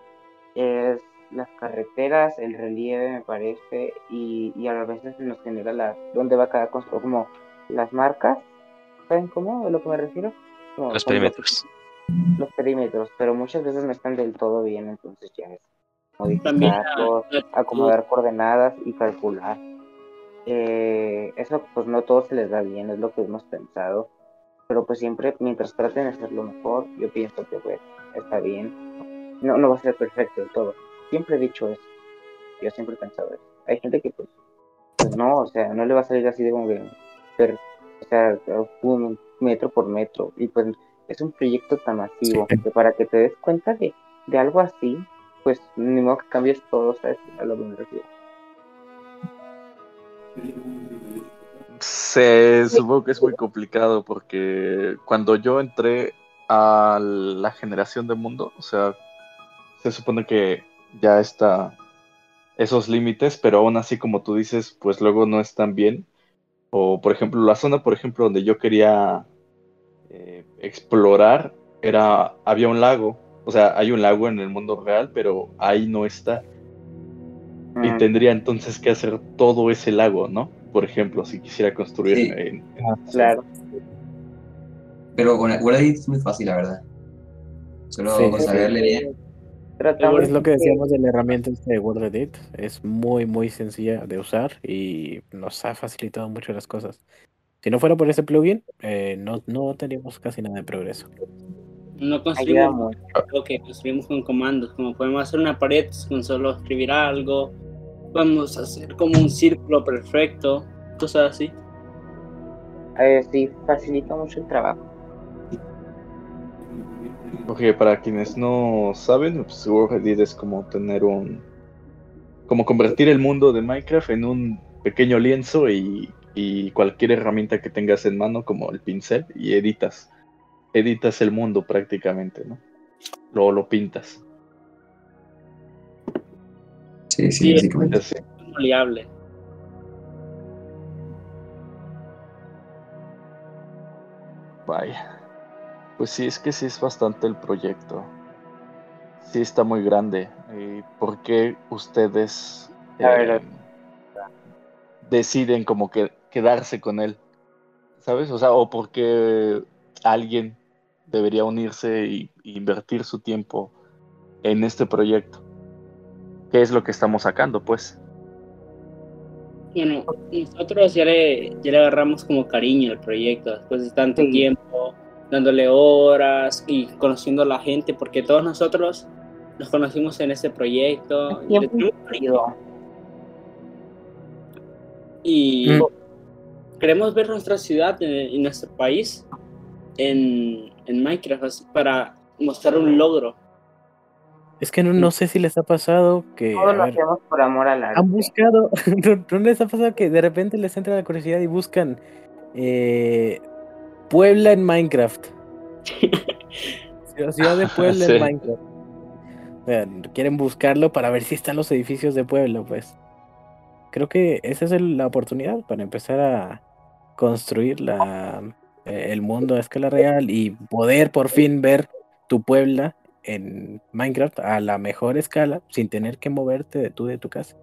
es las carreteras, el relieve, me parece, y, y a veces nos genera la, dónde va cada cosa, como las marcas, ¿saben cómo? ¿A lo que me refiero? Los perímetros. Los perímetros, pero muchas veces no están del todo bien, entonces ya es modificarlos, acomodar coordenadas y calcular. Eh, eso pues no todo se les da bien, es lo que hemos pensado, pero pues siempre mientras traten de hacerlo mejor, yo pienso que pues está bien. No, no va a ser perfecto del todo. Siempre he dicho eso. Yo siempre he pensado eso. Hay gente que pues, pues no, o sea, no le va a salir así de como que, per- o sea, un metro por metro. Y pues es un proyecto tan masivo Sí. que para que te des cuenta de, de algo así, pues ni modo que cambies todo, ¿sabes? A lo que me refiero. Se supongo que es muy complicado porque cuando yo entré a la generación de mundo, o sea, se supone que ya está esos límites, pero aún así, como tú dices, pues luego no están bien. O, por ejemplo, la zona, por ejemplo, donde yo quería eh, explorar, era, había un lago. O sea, hay un lago en el mundo real, pero ahí no está. Y Mm. tendría entonces que hacer todo ese lago, ¿no? Por ejemplo, si quisiera construir Sí. en- Claro. Pero con el es muy fácil, la verdad. Solo Sí, con sí. saberle bien. Tratamos Es lo que de- decíamos de la herramienta de Word Edit. Es muy, muy sencilla de usar y nos ha facilitado mucho las cosas. Si no fuera por ese plugin, eh, no, no tendríamos casi nada de progreso. No construimos lo que construimos con comandos, como podemos hacer una pared con solo escribir algo, podemos hacer como un círculo perfecto, cosas así. Eh, sí, facilita mucho el trabajo. Porque para quienes no saben, pues World es como tener un. como convertir el mundo de Minecraft en un pequeño lienzo y, y cualquier herramienta que tengas en mano, como el pincel, y editas. Editas el mundo prácticamente, ¿no? Luego lo pintas. Sí, sí, Sí. básicamente. Así. Es maleable. Vaya. Pues sí, es que sí es bastante el proyecto. Sí está muy grande. ¿Y por qué ustedes eh, deciden como que quedarse con él? ¿Sabes? O sea, o por qué alguien debería unirse y, y invertir su tiempo en este proyecto. ¿Qué es lo que estamos sacando, pues? Bueno, nosotros ya le, ya le agarramos como cariño al proyecto después de tanto Sí. tiempo, dándole horas y conociendo a la gente, porque todos nosotros nos conocimos en este proyecto. y. Y Mm. queremos ver nuestra ciudad en nuestro país en, en Minecraft para mostrar un logro. Es que no, no sé si les ha pasado que Todo lo ver, hacemos por amor al arte. han buscado, [laughs] ¿no, no les ha pasado que de repente les entra la curiosidad y buscan eh, Puebla en Minecraft? [laughs] Ciudad- Ciudad de Puebla Sí. en Minecraft. Quieren buscarlo para ver si están los edificios de Puebla, pues. Creo que esa es el- la oportunidad para empezar a construir la, eh, el mundo a escala real y poder por fin ver tu Puebla en Minecraft a la mejor escala sin tener que moverte de tú de tu casa.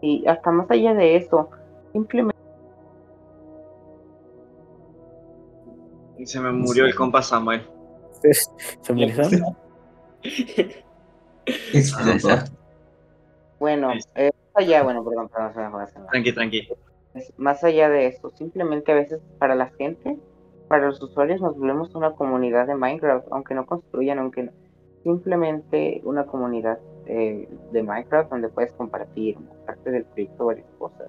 Y hasta más allá de eso, simplemente Y se me murió el compa Samuel. [laughs] ¿Se? [laughs] Explotó. Bueno, eh, más allá, bueno, perdón, perdón, palabra. Tranqui, tranqui. Es más allá de eso, simplemente a veces para la gente, para los usuarios nos volvemos una comunidad de Minecraft, aunque no construyan, aunque no- simplemente una comunidad eh, de Minecraft donde puedes compartir parte del proyecto varias cosas.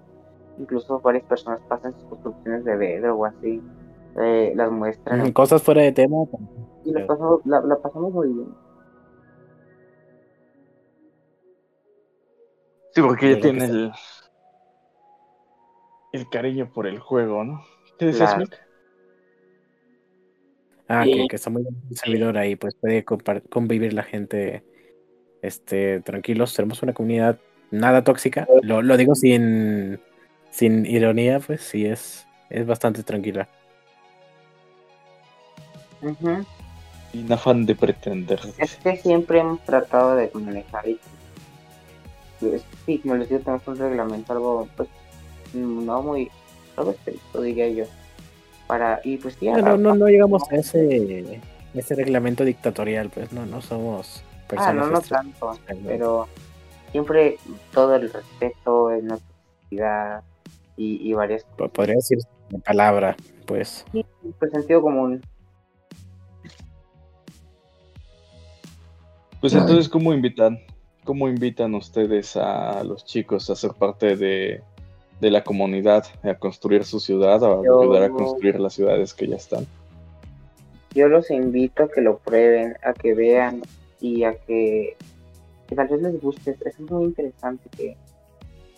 Incluso varias personas pasan sus construcciones de Bedro o así, eh, las muestran Cosas fuera de tema. y la pasamos, la, la pasamos muy bien. Sí, porque ya tiene el, el cariño por el juego, ¿no? ¿Qué decías, Claro. Mick? Ah, Sí. que, que está muy bien el servidor ahí, pues puede convivir la gente este, tranquilos. Tenemos una comunidad nada tóxica. Lo, lo digo sin, sin ironía, pues sí es, es bastante tranquila. Ujú. Sin afán de pretender. Es que siempre hemos tratado de manejar y pues, sí, como les digo, tenemos un reglamento algo, pues, no muy, algo estricto, diría yo. Para, y pues sí, No, no, no, no llegamos a ese, ese reglamento dictatorial, pues no, no somos ah, personas. no, no estrictas, tanto, pero- siempre todo el respeto, en la toxicidad y, y varias po- Podría decir la palabra, pues. pues sentido común. Pues Ay. entonces, ¿cómo invitan? ¿Cómo invitan ustedes a los chicos a ser parte de, de la comunidad, a construir su ciudad, a Yo- ayudar a construir las ciudades que ya están? Yo los invito a que lo prueben, a que vean y a que, que tal vez les guste. Eso es muy interesante, que,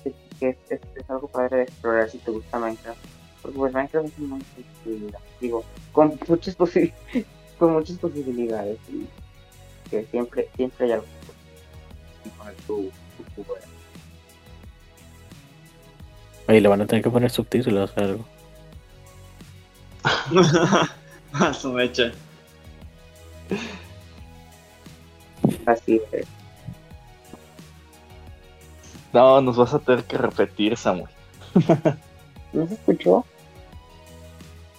que, que es, es- es algo padre de explorar si te gusta Minecraft. Porque pues Minecraft es un mundo digo, con muchas, posi- [laughs] con muchas posibilidades y que siempre, siempre hay algo que poner tu, tu jugo. Oye, le van a tener que poner subtítulos o algo. A [laughs] su mecha. Así es. No, nos vas a tener que repetir, Samuel. ¿No se escuchó?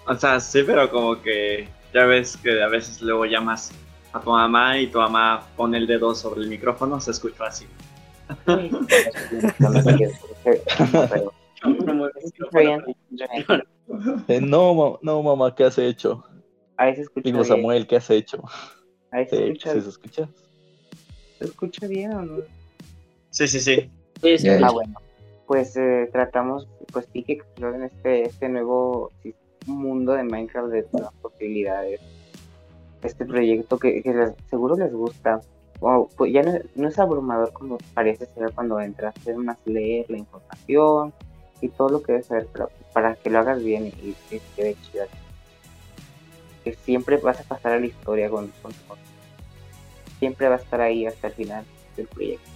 O sea, sí, pero como que ya ves que a veces luego llamas a tu mamá y tu mamá pone el dedo sobre el micrófono, se escuchó así. [laughs] Eh, no, no, mamá, ¿qué has hecho? Ahí se escucha Digo, bien. Samuel, ¿qué has hecho? Ahí se Sí, escucha, ¿sí se escucha? ¿se escucha bien o no? Sí, sí, sí. Ah, bueno. Pues eh, tratamos, pues sí que exploren este, este nuevo mundo de Minecraft de nuevas posibilidades. Este proyecto que, que les- seguro les gusta. Wow, pues ya no, no es abrumador como parece ser cuando entras, es más leer la información y todo lo que debes saber para, para que lo hagas bien y, y quede chido. Que siempre vas a pasar a la historia con, con, Siempre va a estar ahí hasta el final del proyecto.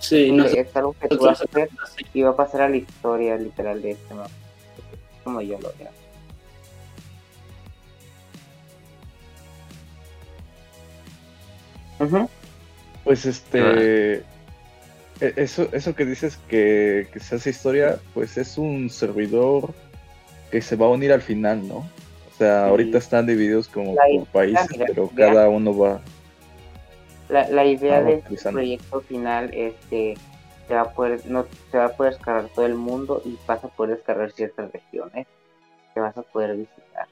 sí, no es algo que tú vas a hacer y va a pasar a la historia literal de este mapa. Como yo lo veo. Ujú. Pues este. e- Eso, eso que dices que, que se hace historia, pues es un servidor que se va a unir al final, ¿no? O sea, Sí. ahorita están divididos como por países, mira, pero mira. cada uno va. La, la idea de este proyecto final es que se va a poder, no, se va a poder descargar todo el mundo y vas a poder descargar ciertas regiones que vas a poder visitar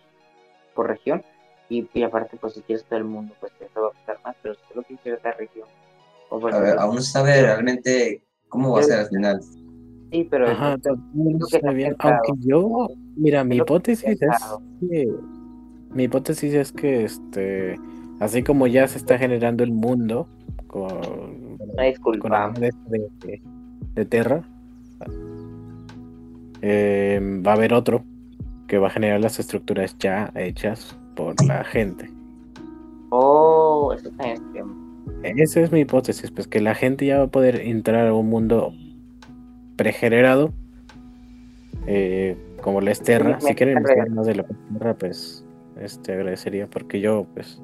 por región. Y, y aparte, pues si quieres todo el mundo, pues eso va a costar más, pero si solo quieres cierta región. O por A ver, aún no se sabe realmente cómo va a ser al final. sí, pero Ajá, no lo que está está bien. Aunque yo, mira, mi hipótesis es que mi hipótesis es que este, así como ya se está generando el mundo con, una con disculpa. el de, de, de Terra, eh, va a haber otro que va a generar las estructuras ya hechas por la gente. Oh, eso también es tema. Esa es mi hipótesis, pues que la gente ya va a poder entrar a un mundo pregenerado, eh, como la Esterra. Sí, Si quieren investigar más de la Esterra, pues este agradecería, porque yo, pues,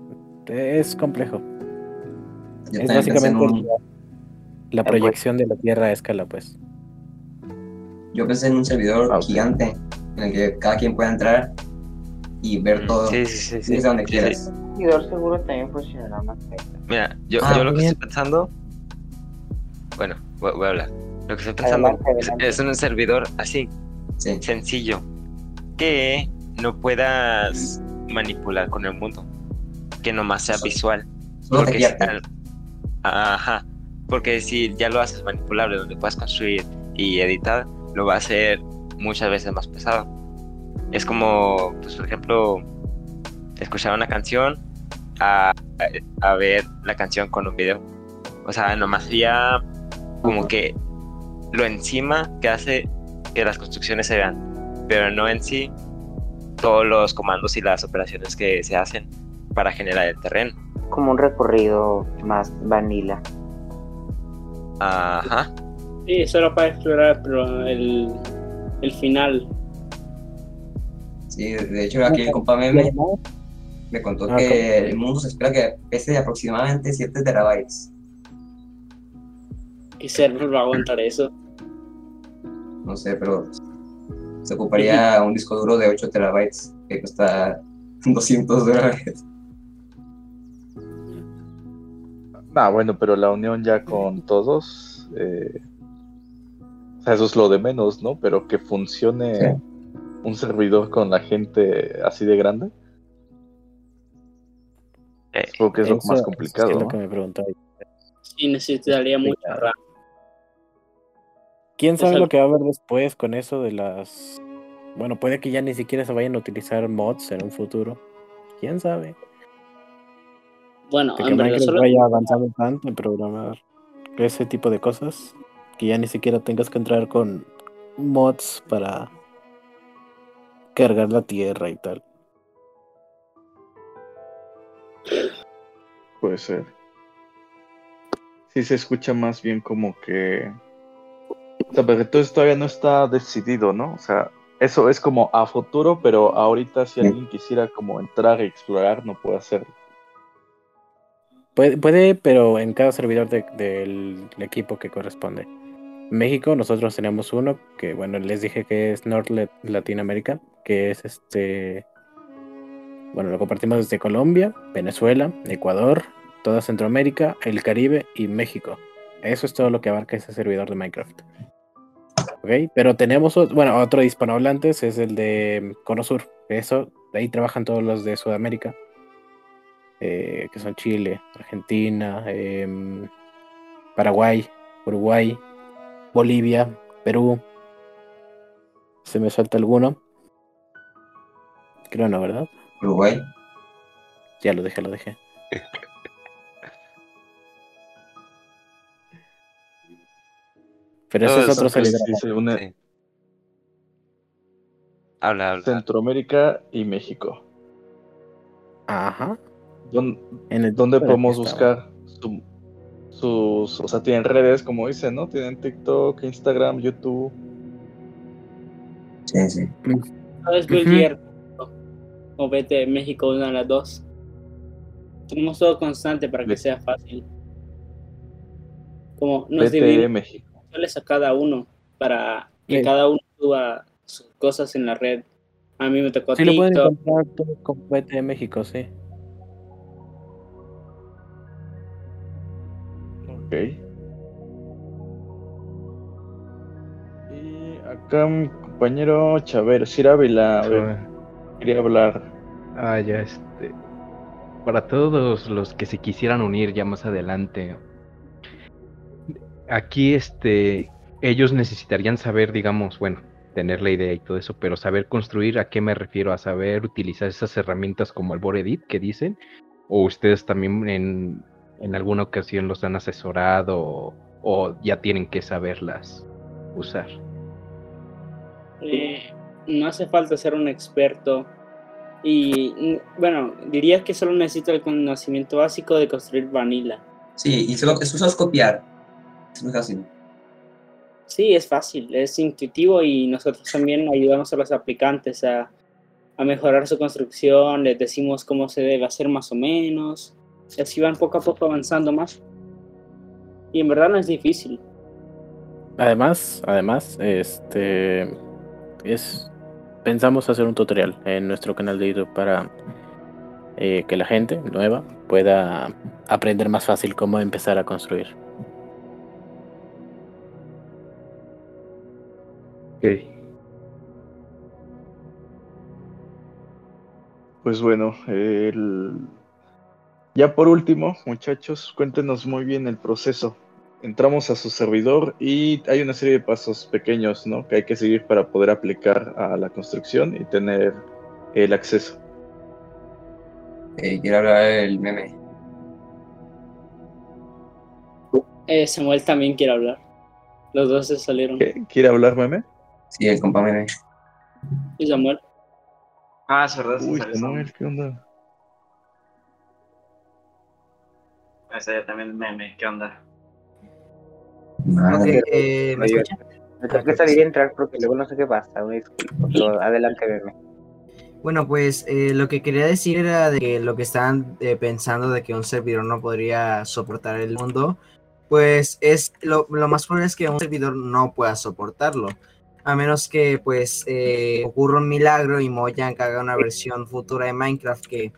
es complejo. Yo es en básicamente un, la, la proyección de la Tierra a escala, pues. yo pensé en un servidor Ah, gigante en el que cada quien pueda entrar y ver todo Sí, sí, sí. sí. desde donde quieras. sí. El servidor seguro también funcionará más. Mira, yo, Ah, yo lo que estoy pensando. Bueno, voy, voy a hablar. Lo que estoy pensando Adelante, es- adelante. es un servidor así, Sí. sencillo, que no puedas manipular con el mundo, que nomás sea visual. Porque si, ajá, porque si ya lo haces manipulable, donde puedas construir y editar, lo va a hacer muchas veces más pesado. Es como, pues, por ejemplo, escuchar una canción a, a- a ver la canción con un video. O sea, nomás ya como que lo encima que hace que las construcciones se vean, pero no en sí todos los comandos y las operaciones que se hacen para generar el terreno. Como un recorrido más vanilla. Ajá. Sí, solo para explorar, pero el, el final. Sí, de hecho aquí el compa meme me contó Ah, que el mundo se espera que pese aproximadamente 7 terabytes. ¿Qué server va a aguantar eso? No sé, pero se ocuparía [laughs] un disco duro de 8 terabytes que cuesta [laughs] 200 dólares. Ah, bueno, pero la unión ya con todos. eh, o sea, eso es lo de menos, ¿no? Pero que funcione Sí. Un servidor con la gente así de grande. Eh, Supongo que es lo más complicado, es lo ¿no? que me preguntaba. Sí, necesitaría mucha RAM. ¿Quién sabe lo que va a haber después con eso de las... Bueno, puede que ya ni siquiera se vayan a utilizar mods en un futuro. ¿Quién sabe? Bueno, De que Minecraft solo- vaya avanzando tanto en programar ese tipo de cosas que ya ni siquiera tengas que entrar con mods para cargar la tierra y tal. Puede ser. Sí se escucha más bien como que O sea, pero entonces todavía no está decidido, ¿no? O sea, eso es como a futuro, pero ahorita si alguien quisiera como entrar y explorar, no puede hacerlo. Puede, puede, pero en cada servidor de- del equipo que corresponde. México nosotros tenemos uno que, bueno, les dije que es North Lat- Latinoamérica, que es este... Bueno, lo compartimos desde Colombia, Venezuela, Ecuador, toda Centroamérica, el Caribe y México. Eso es todo lo que abarca ese servidor de Minecraft. Ok, pero tenemos, ot- bueno, otro hispanohablantes es el de Cono Sur. Eso, de ahí trabajan todos los de Sudamérica eh, que son Chile, Argentina, em, Paraguay, Uruguay, Bolivia, Perú. ¿Se me salta alguno? Creo no, ¿verdad? Uruguay. Ya lo dejé, lo dejé. Pero ese No, es otro se une Sí. Habla, habla. Centroamérica y México. Ajá. ¿Dón- En el ¿Dónde podemos buscar su- sus, o sea, tienen redes, como dicen, ¿no? Tienen TikTok, Instagram, YouTube. Sí, sí. ¿Sabes, Ujú. Belgier? O vete México, una de las dos. Tenemos todo constante para que sea fácil. Como nos dividimos México. a cada uno para que Sí. cada uno suba sus cosas en la red. A mí me tocó Sí, lo pueden TikTok. encontrar todo con PT de México, sí. Ok. Y acá mi compañero Chavero, Sir Ávila, quería hablar. Ah, ya este. Para todos los que se quisieran unir ya más adelante. Aquí este. Ellos necesitarían saber, digamos, bueno, tener la idea y todo eso, pero saber construir, ¿a qué me refiero? A saber utilizar esas herramientas como el Boredit que dicen, o ustedes también en, en alguna ocasión los han asesorado o, o ya tienen que saberlas usar. Eh, no hace falta ser un experto. Y bueno, diría que solo necesito el conocimiento básico de construir vanilla. Sí, y solo, eso solo es copiar. Es muy fácil. Sí, es fácil, es intuitivo y nosotros también ayudamos a los aplicantes a, a mejorar su construcción, les decimos cómo se debe hacer más o menos, y así van poco a poco avanzando más. Y en verdad no es difícil. Además, además, este es pensamos hacer un tutorial en nuestro canal de YouTube para eh, que la gente nueva pueda aprender más fácil cómo empezar a construir. Ok. Pues bueno, el... ya por último, muchachos, cuéntenos muy bien el proceso. Entramos a su servidor y hay una serie de pasos pequeños, ¿no? Que hay que seguir para poder aplicar a la construcción y tener el acceso. Eh, quiero hablar el meme. Eh, Samuel también quiere hablar. Los dos se salieron. ¿Qué? ¿Quiere hablar, meme? Sí, el compa meme. Y Samuel. Ah, es verdad. Uy, Samuel, ¿qué onda? Ese también meme, ¿qué onda? Madre. Ok, eh, ¿me escuchan? Me tengo que salir y entrar porque luego no sé qué pasa. Una disculpa. Pero adelante, bebé. Bueno, pues eh, lo que quería decir era de que lo que estaban eh, pensando de que un servidor no podría soportar el mundo, pues es lo, lo más probable es que un servidor no pueda soportarlo. A menos que pues eh, ocurra un milagro y Mojang haga una versión futura de Minecraft que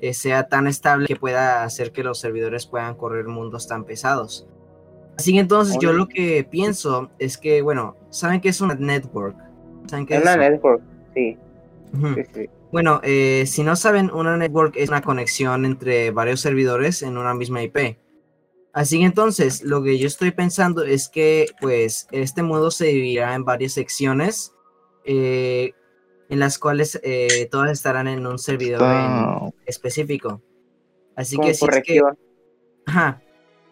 eh, sea tan estable que pueda hacer que los servidores puedan correr mundos tan pesados. Así que entonces yo lo que pienso es que, bueno, ¿saben qué es una network? ¿Saben qué Es una eso? network, sí. Ujú. sí, sí. Bueno, eh, si no saben, una network es una conexión entre varios servidores en una misma IP. Así que entonces, lo que yo estoy pensando es que, pues, este modo se dividirá en varias secciones, eh, en las cuales eh, todas estarán en un servidor en específico. Así Como que si es que, ajá,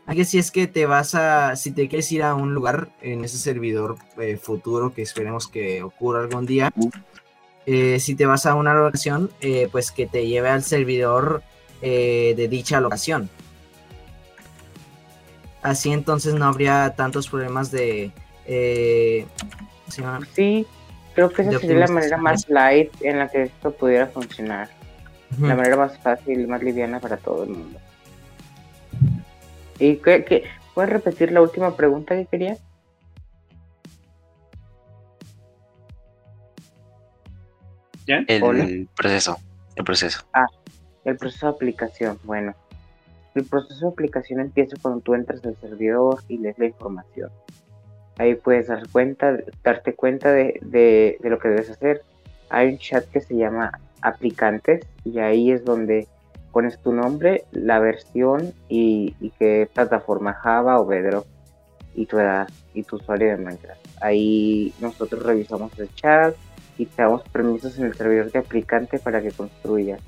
así que si es que te vas a, si te quieres ir a un lugar en ese servidor eh, futuro que esperemos que ocurra algún día, eh, si te vas a una locación, eh, pues que te lleve al servidor de dicha locación. Así entonces no habría tantos problemas de eh, ¿cómo se llama? Sí, creo que esa sería la manera más light en la que esto pudiera funcionar. La manera más fácil y más liviana para todo el mundo. ¿Y qué, qué- ¿Puedes repetir la última pregunta que quería? El Hola. proceso. El proceso. El proceso de aplicación. Bueno, el proceso de aplicación empieza cuando tú entras al servidor y lees la información. Ahí puedes dar cuenta, darte cuenta de, de- lo que debes hacer. Hay un chat que se llama aplicantes y ahí es donde pones tu nombre, la versión y, y qué plataforma Java o Bedrock y tu edad y tu usuario de Minecraft. Ahí nosotros revisamos el chat y te damos permisos en el servidor de aplicante para que construyas.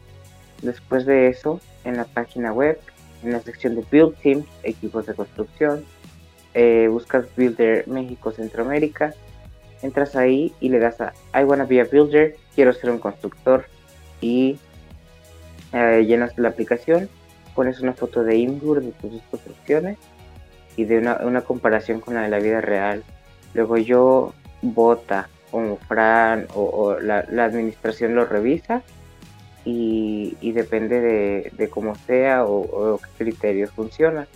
Después de eso, en la página web, en la sección de Build Teams, equipos de construcción, eh, buscas Builder México Centroamérica, entras ahí y le das a I wanna be a builder, quiero ser un constructor y eh, llenas la aplicación, pones una foto de Imgur de tus construcciones y de una, comparación con la de la vida real. Luego yo vota como Fran o, la, administración lo revisa y, depende de, de cómo sea o, o qué criterios funciona.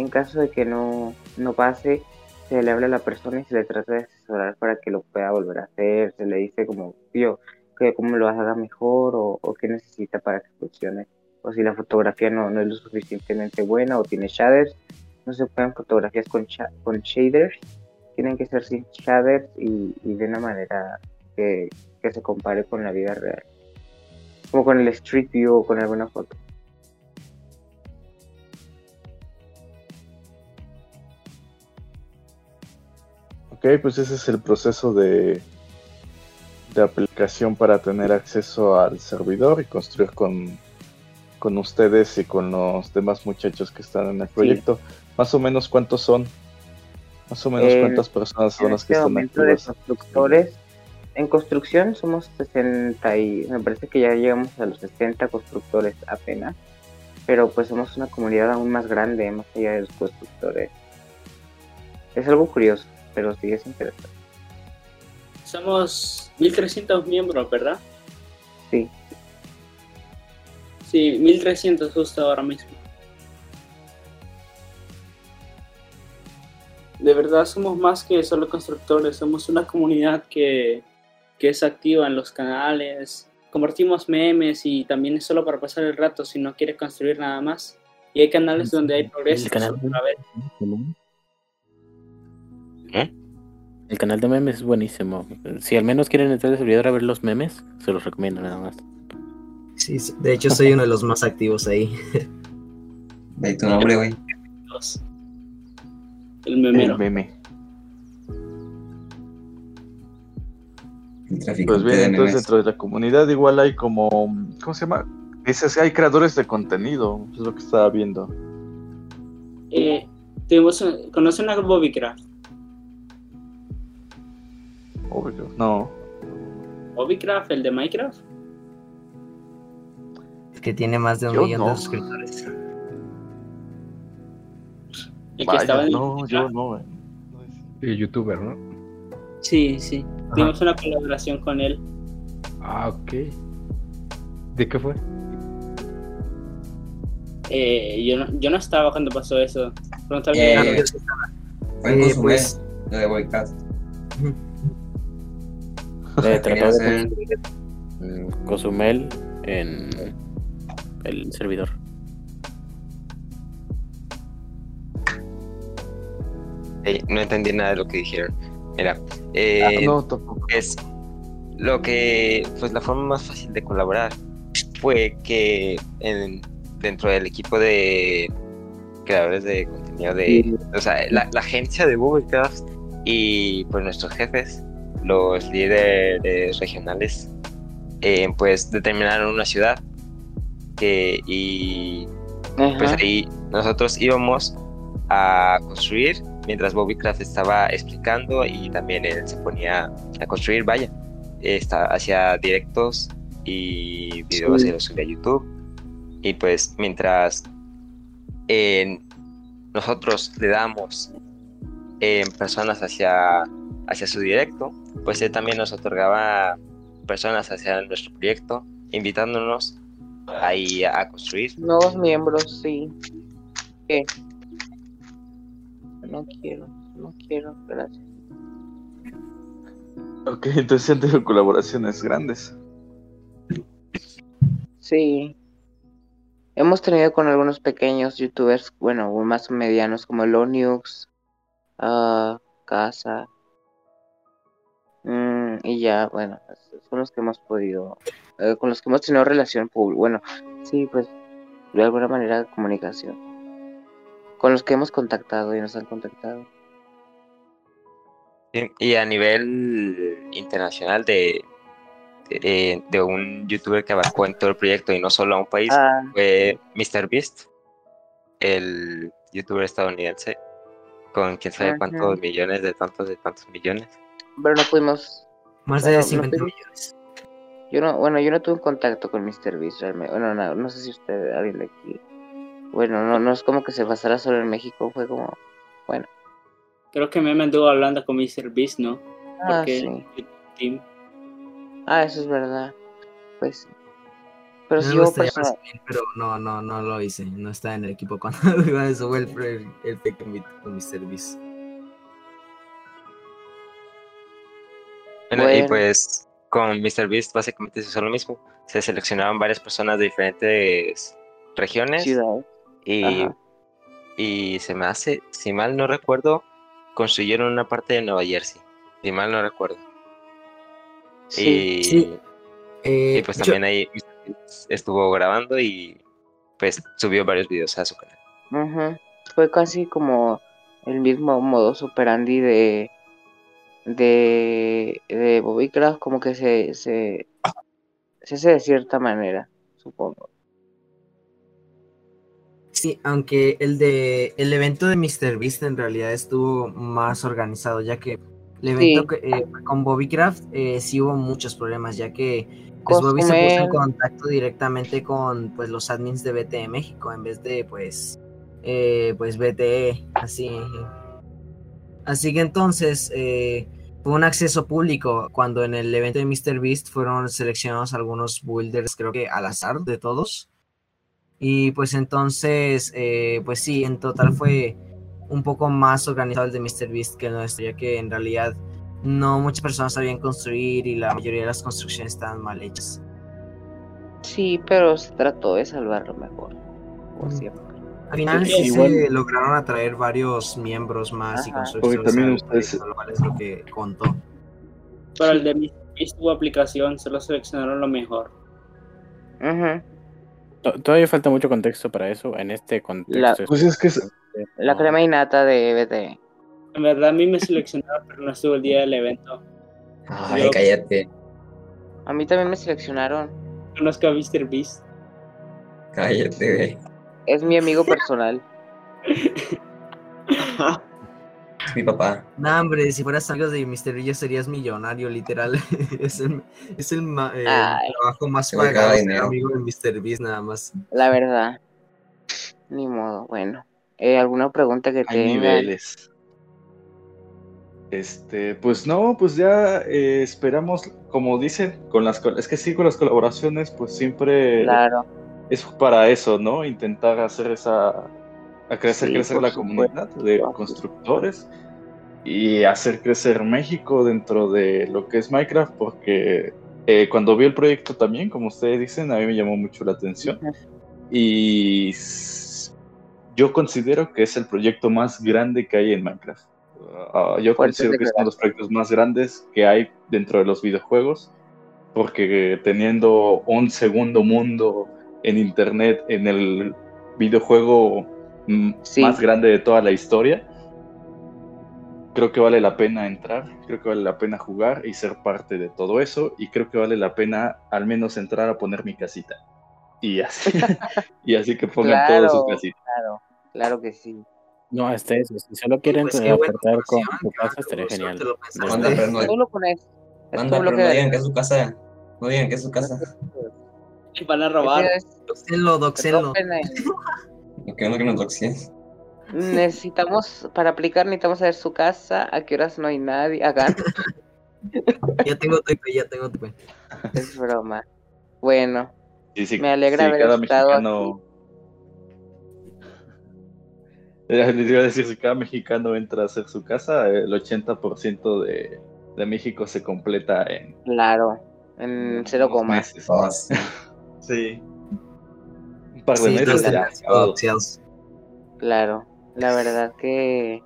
En caso de que no, no pase, se le habla a la persona y se le trata de asesorar para que lo pueda volver a hacer, se le dice como, yo, que cómo lo haga mejor o, qué necesita para que funcione. O si la fotografía no, no es lo suficientemente buena o tiene shaders, no se pueden fotografías con shaders, tienen que ser sin shaders y, y de una manera que, que se compare con la vida real. Como con el Street View o con alguna foto. Ok, pues ese es el proceso de, de aplicación para tener acceso al servidor y construir con, con ustedes y con los demás muchachos que están en el proyecto. Más o menos cuántos son. Más o menos En- cuántas personas son las que este están momento de activas. constructores, en construcción somos 60 y me parece que ya llegamos a los 60 constructores apenas, pero pues somos una comunidad aún más grande, más allá de los constructores. Es algo curioso, pero sí es interesante. Somos 1300 miembros, ¿verdad? Sí. Sí, 1300 justo ahora mismo. De verdad somos más que solo constructores, somos una comunidad que, que es activa en los canales, compartimos memes y también es solo para pasar el rato si no quieres construir nada más. Y hay canales donde hay progreso. El canal a ver, ¿Eh? El canal de memes es buenísimo. Si al menos quieren entrar al servidor a ver los memes, se los recomiendo nada más. Sí, de hecho soy uno de los más activos ahí. De tu nombre, güey. el memero. El meme. El Pues bien, de entonces dentro de la comunidad igual hay como, ¿cómo se llama? Dices, hay creadores de contenido, es lo que estaba viendo. Eh, un- ¿Conocen a Bobbycraft? Obvio, no. Bobbycraft, el de Minecraft. que tiene más de un Yo millón no. de suscriptores. El que Vaya, estaba en no, yo no, eh. Sí, youtuber, ¿no? Sí, sí. Tuvimos una colaboración con él. Ah, ok. ¿De qué fue? Eh, yo, no, yo no estaba cuando pasó eso. Pregúntale Eh, Eh, pues- lo de Boycast. Eh, de hacer- conseguir, mm, Cozumel en el servidor. No entendí nada de lo que dijeron. Mira, Ah, eh, no, tampoco. es lo que, pues la forma más fácil de colaborar fue que en- dentro del equipo de creadores de contenido de, o sea, la, la agencia de Bubblecraft y pues nuestros jefes, los líderes regionales, eh, pues determinaron una ciudad que, y pues ahí nosotros íbamos a construir mientras Bobbycraft estaba explicando y también él se ponía a construir, vaya, está, hacía directos y videos Sí. y los subía a YouTube y pues mientras eh, nosotros le damos eh, personas hacia, hacia su directo, pues él también nos otorgaba personas hacia nuestro proyecto, invitándonos ahí a construir. Nuevos miembros, sí. ¿Qué? No quiero, no quiero, gracias. Ok, entonces han tenido colaboraciones grandes. Sí. Hemos tenido con algunos pequeños youtubers, bueno, más medianos como Lonux, ah, Casa. Mm, y ya, bueno, son los que hemos podido, eh, con los que hemos tenido relación pública. Bueno, sí, pues de alguna manera comunicación. Con los que hemos contactado y nos han contactado. Sí, Y a nivel internacional de, de, de un youtuber que abarcó en todo el proyecto y no solo a un país, Ah, fue MrBeast, el youtuber estadounidense, con quién sabe Ajá. cuántos millones de tantos de tantos millones. Pero no pudimos Más de Bueno, no 50 sé. millones. Yo no, bueno, yo no tuve un contacto con MrBeast realmente. Bueno, no, no sé si usted, alguien de aquí. Bueno, no, no es como que se basara solo en México, fue como, bueno. Creo que me anduvo hablando con MrBeast, ¿no? Ah, Porque sí. Team. Ah, eso es verdad. Pues. Pero si yo pero no, no, no lo hice. No estaba en el equipo cuando [laughs] cuando subió el, el, el pick con mi- con Bueno, y pues con MrBeast básicamente se hizo lo mismo. Se seleccionaban varias personas de diferentes regiones ciudad. y, y se me hace, si mal no recuerdo, construyeron una parte de Nueva Jersey. Si mal no recuerdo. Sí. y, sí. Eh, y pues yo- también ahí estuvo grabando y pues subió varios videos a su canal. Fue casi como el mismo modus operandi de de, de Bobbycraft, como que se, se, se hace de cierta manera, supongo. Sí, aunque el de el evento de MrBeast en realidad estuvo más organizado, ya que el evento Sí. que, eh, con Bobby Craft eh, sí hubo muchos problemas, ya que pues, Bobby se puso en contacto directamente con pues los admins de BTE México en vez de pues eh, pues BTE, así. Así que entonces eh, fue un acceso público cuando en el evento de MrBeast fueron seleccionados algunos builders, creo que al azar de todos. Y pues entonces, eh, pues sí, en total fue un poco más organizado el de MrBeast que el nuestro, ya que en realidad no muchas personas sabían construir y la mayoría de las construcciones estaban mal hechas. Sí, pero se trató de salvarlo mejor, por Mm. siempre. Al final Sí, sí igual- se lograron atraer varios miembros más y Ajá. constructores Porque también ustedes- proyecto, lo cual es lo que contó. Pero el de MrBeast tuvo aplicación, solo seleccionaron lo mejor. To- Todavía falta mucho contexto para eso. En este contexto. Pues es que es- La crema innata de BT. En verdad a mí me seleccionaron, pero no estuve el día del evento. Ay, Yo- cállate. A mí también me seleccionaron. Conozco a MrBeast. Cállate, güey. Es mi amigo personal. Es mi papá. No, hombre, si fueras amigos de Mr. ya serías millonario, literal. [laughs] es el, es el, ma- el Ay. trabajo más pagado dinero. amigo de Mr. Beast nada más. La verdad. Ni modo. Bueno. Eh, ¿Alguna pregunta que hay tengan? niveles. Este, pues no, pues ya eh, esperamos, como dicen, con las col- es que sí, con las colaboraciones, pues siempre Claro. Es para eso, ¿no? Intentar hacer esa, a crecer, Sí, crecer por la comunidad de constructores y hacer crecer México dentro de lo que es Minecraft, porque eh, cuando vi el proyecto también, como ustedes dicen, a mí me llamó mucho la atención. Y yo considero que es el proyecto más grande que hay en Minecraft. Ah, yo considero que es uno de los proyectos más grandes que hay dentro de los videojuegos, porque teniendo un segundo mundo en internet, en el videojuego mm, Sí. más grande de toda la historia, creo que vale la pena entrar, creo que vale la pena jugar y ser parte de todo eso, y creo que vale la pena al menos entrar a poner mi casita. Y así, [laughs] [laughs] y así que pongan Claro. todos su casita. Claro. Claro que sí. No, hasta eso. Si solo quieren Pues eh, aportar con buena casa, estaría genial. Manda, pero no, tu no digan que es su casa. No digan que es su casa. Van a robar. Rompen el- Lo que no que nos doxien. Necesitamos, para aplicar, necesitamos saber su casa, a qué horas no hay nadie. Hagan, [laughs] Ya tengo tu IP, ya tengo tu IP. es broma. Bueno, Sí, sí, Me alegra sí, haber cada estado mexicano. Eh, Les iba a decir, si cada mexicano entra a hacer su casa, el 80% de, de México se completa en claro, en cero unos coma. meses. Todas. [laughs] Sí. Un par de Sí, meses los. Claro, la verdad que,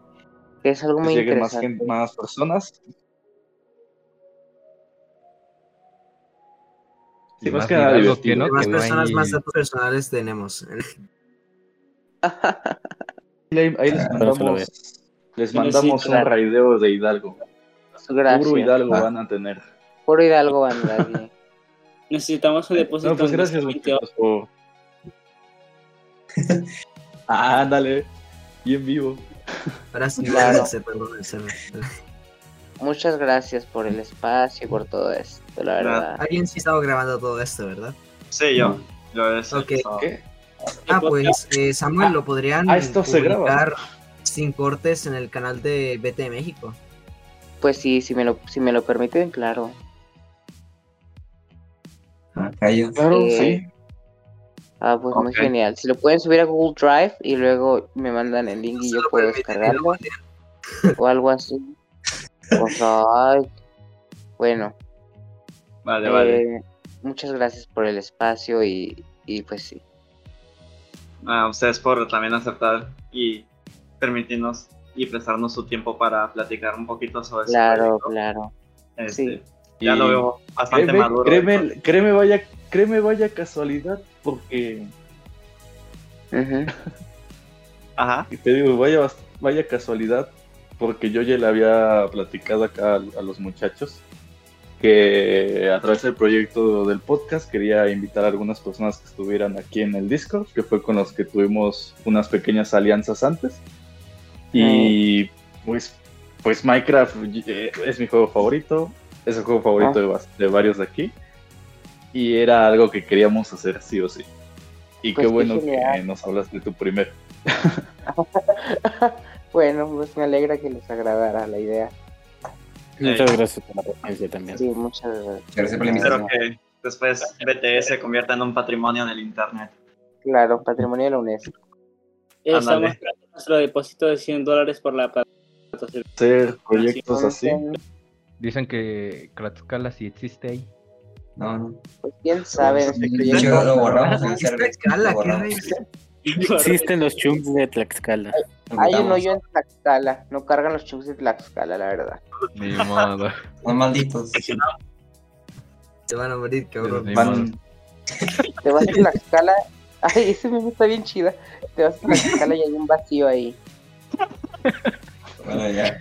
que es algo Que muy lleguen más, interesante. gente, más personas. Sí, más más que nada que no, Más que no personas, hay- más datos personales tenemos. [laughs] Ahí, ahí les Ah, mandamos, les mandamos sí, un claro. raideo de Hidalgo. Gracias. Puro Hidalgo Ah. van a tener. Puro Hidalgo van a dar bien. [laughs] Necesitamos un depósito. No, pues gracias, 28. muchachos, por... [laughs] ah, ándale. Y en vivo. Ahora sí, Claro. Muchas gracias por el espacio y por todo esto, la verdad. Alguien sí estaba grabando todo esto, ¿verdad? Sí, yo. Yo es Ok. ¿Qué? Ah, pues eh, Samuel, lo podrían ah, esto se graba. sin cortes en el canal de BT México. Pues sí, si me lo, si me lo permiten, claro. Ah, callo. Claro, Eh, sí. Ah, pues muy genial. Si lo pueden subir a Google Drive y luego me mandan el link y yo puedo descargarlo [laughs] o algo así. Pues, ay. Bueno, Vale, vale. eh, muchas gracias por el espacio y, y pues sí. A ustedes por también aceptar y permitirnos y prestarnos su tiempo para platicar un poquito sobre su Claro, claro. Este, sí. Ya lo veo bastante créeme, maduro. créeme, créeme, vaya, créeme, vaya casualidad, porque. Ajá. y te digo, vaya, vaya casualidad, porque yo ya le había platicado acá a, a los muchachos que a través del proyecto del podcast quería invitar a algunas personas que estuvieran aquí en el Discord, que fue con los que tuvimos unas pequeñas alianzas antes. Y pues, pues Minecraft eh, es mi juego favorito, es el juego favorito de, bas- de varios de aquí. Y era algo que queríamos hacer sí o sí. Y Pues qué qué bueno genial. que nos hablas de tu primer. [laughs] Bueno, pues me alegra que les agradara la idea. Muchas gracias por la presencia también. Sí, muchas gracias. Gracias por la Espero que después BTS se convierta en un patrimonio del internet. Claro, patrimonio de la UNESCO. Ándale. estamos nuestro depósito de 100 dólares por la plata. Hacer proyectos así. Dicen que Tlaxcala sí existe ahí. No, no. Pues quién sabe, hecho, lo borramos. Existen los chunks de Tlaxcala. Hay un hoyo en Tlaxcala. No cargan los chunks de Tlaxcala, la verdad. Ni modo. Son malditos. Se van a morir, cabrón. Van-. Te vas a Tlaxcala. [laughs] Ay, ese meme está bien chida. Te vas a Tlaxcala y hay un vacío ahí. Bueno, ya.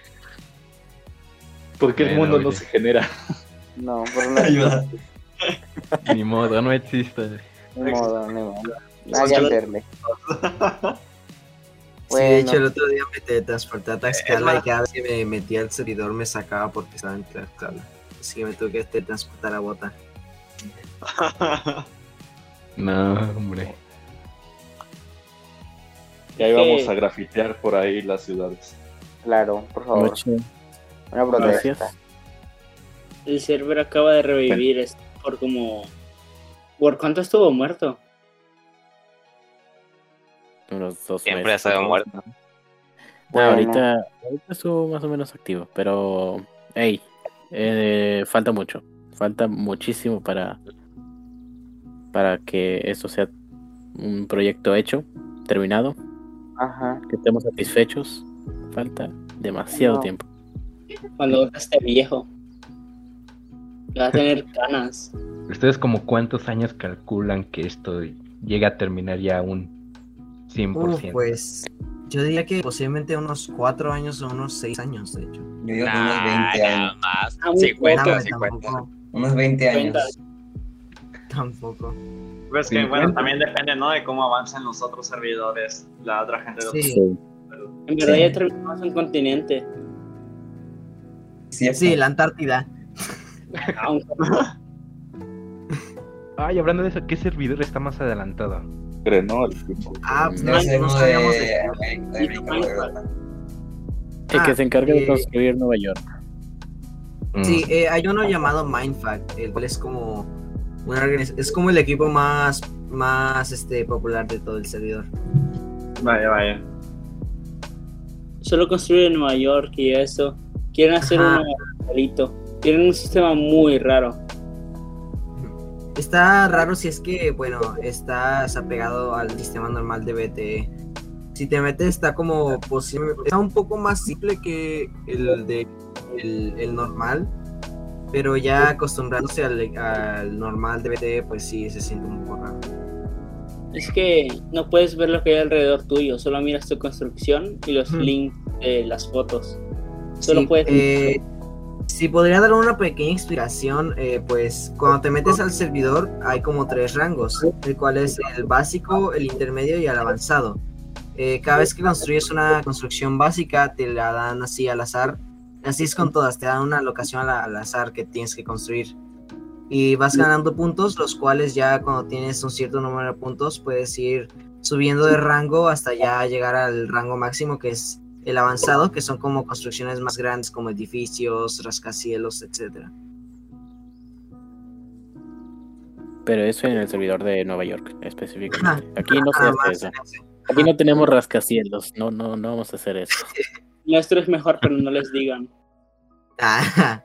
Porque el mundo no se genera. No, por una Ayuda. Ni modo, no existe. Ni modo, ni modo. Nada que hacerle. Sí, de hecho, el otro día me teletransporté a Tlaxcala y cada vez que me metía al servidor me sacaba porque estaba en Tlaxcala. Así que me tuve que teletransportar a Bota. [laughs] No, hombre. Y ahí Sí. vamos a grafitear por ahí las ciudades. claro, por favor. Mucho- Una protesta. Gracias. El server acaba de revivir es por como... ¿Por cuánto estuvo muerto? Unos dos Siempre ha meses. estado muerto. No, Bueno. ahorita, ahorita estuvo más o menos activo, pero hey, eh, falta mucho, falta muchísimo para para que esto sea un proyecto hecho, terminado, Ajá. que estemos satisfechos. Falta demasiado No. tiempo. Cuando esté viejo. Va a tener [laughs] canas. ¿Ustedes como cuántos años calculan que esto llegue a terminar ya un 100%? Uf, pues yo diría que posiblemente unos cuatro años o unos seis años, de hecho. Yo digo que unos Nah, 20 nada años. más. Ah, muy 50, No, 50. tampoco, Unos 20 años. tampoco. Pues que, 50. bueno, también depende, ¿no? De cómo avancen los otros servidores, la otra gente de otros Sí, En verdad Sí. ya terminamos un continente. Cierto. sí, la Antártida. [laughs] Ay, hablando de eso, ¿qué servidor está más adelantado? equipo. Ah, pues no, no sabíamos de. El que Ah, se encarga de eh, construir Nueva York. Sí, eh, hay uno llamado Mindfact, el cual es como una es como el equipo más más este popular de todo el servidor. Vaya, vaya. Solo construyen en Nueva York y eso. Quieren hacer Ajá. uno igualito. Tienen un sistema muy raro. Está raro si es que, bueno, estás apegado al sistema normal de BTE. Si te metes está como posible, está un poco más simple que el de el, el normal, pero ya acostumbrándose al, al normal de BTE, pues sí se siente un poco raro. Es que no puedes ver lo que hay alrededor tuyo. Solo miras tu construcción y los links de las fotos. Solo Sí, puedes. eh, si podría dar una pequeña explicación, eh, pues cuando te metes al servidor hay como tres rangos, el cual es el básico, el intermedio y el avanzado. Eh, cada vez que construyes una construcción básica te la dan así al azar, así es con todas, te dan una locación al, al azar que tienes que construir. Y vas ganando puntos, los cuales ya cuando tienes un cierto número de puntos puedes ir subiendo de rango hasta ya llegar al rango máximo que es el avanzado, que son como construcciones más grandes como edificios, rascacielos, etcétera. Pero eso en el servidor de Nueva York, específicamente. Aquí no se Nada hace eso. Aquí no tenemos rascacielos. No, no, no vamos a hacer eso. Nuestro es mejor, pero no les digan. Ah.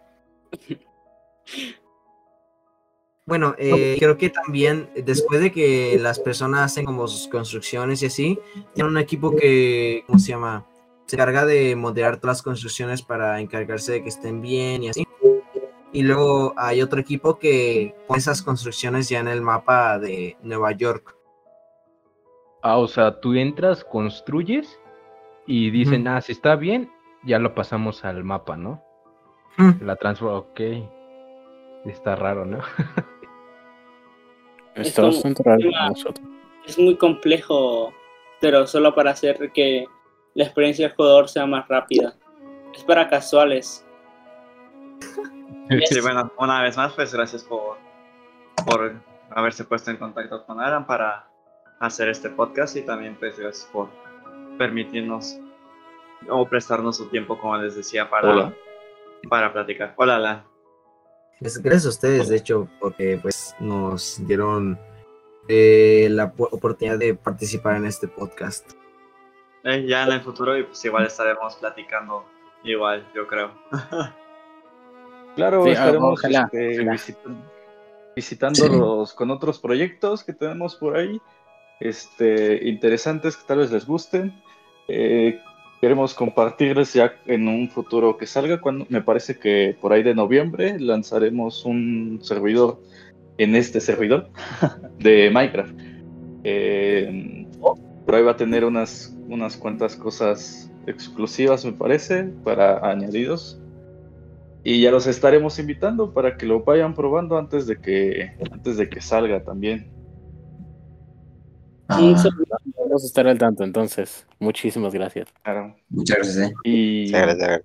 Bueno, eh, creo que también después de que las personas hacen como sus construcciones y así, tienen un equipo que, ¿cómo se llama? Se encarga de moderar todas las construcciones para encargarse de que estén bien y así. Y luego hay otro equipo que pone esas construcciones ya en el mapa de Nueva York. Ah, o sea, tú entras, construyes y dicen, Ujú. ah, si está bien, ya lo pasamos al mapa, ¿no? Mm. La transforma, ok. Está raro, ¿no? [laughs] Es Está como- bastante raro. Es muy complejo, pero solo para hacer que la experiencia del jugador sea más rápida. Es para casuales. [laughs] Sí, bueno, una vez más, pues gracias por, por haberse puesto en contacto con Alan para hacer este podcast y también pues gracias por permitirnos o prestarnos su tiempo, como les decía, para, Hola. para platicar. Hola, Alan. Pues gracias a ustedes, de hecho, porque pues nos dieron eh, la po- oportunidad de participar en este podcast. Eh, ya en el futuro y pues igual estaremos platicando igual, yo creo. [laughs] Claro, Sí, estaremos ojalá, este, ojalá. visitan- visitándolos con otros proyectos que tenemos por ahí, este, interesantes que tal vez les gusten. Eh, queremos compartirles ya en un futuro que salga, cuando me parece que por ahí de noviembre lanzaremos un servidor en este servidor [laughs] de Minecraft. Eh, por ahí va a tener unas, unas cuantas cosas exclusivas, me parece, para añadidos. Y ya los estaremos invitando para que lo vayan probando antes de que, antes de que salga también. Ah, Vamos a estar al tanto, entonces. Muchísimas gracias. Claro. muchas gracias, eh. Y, gracias.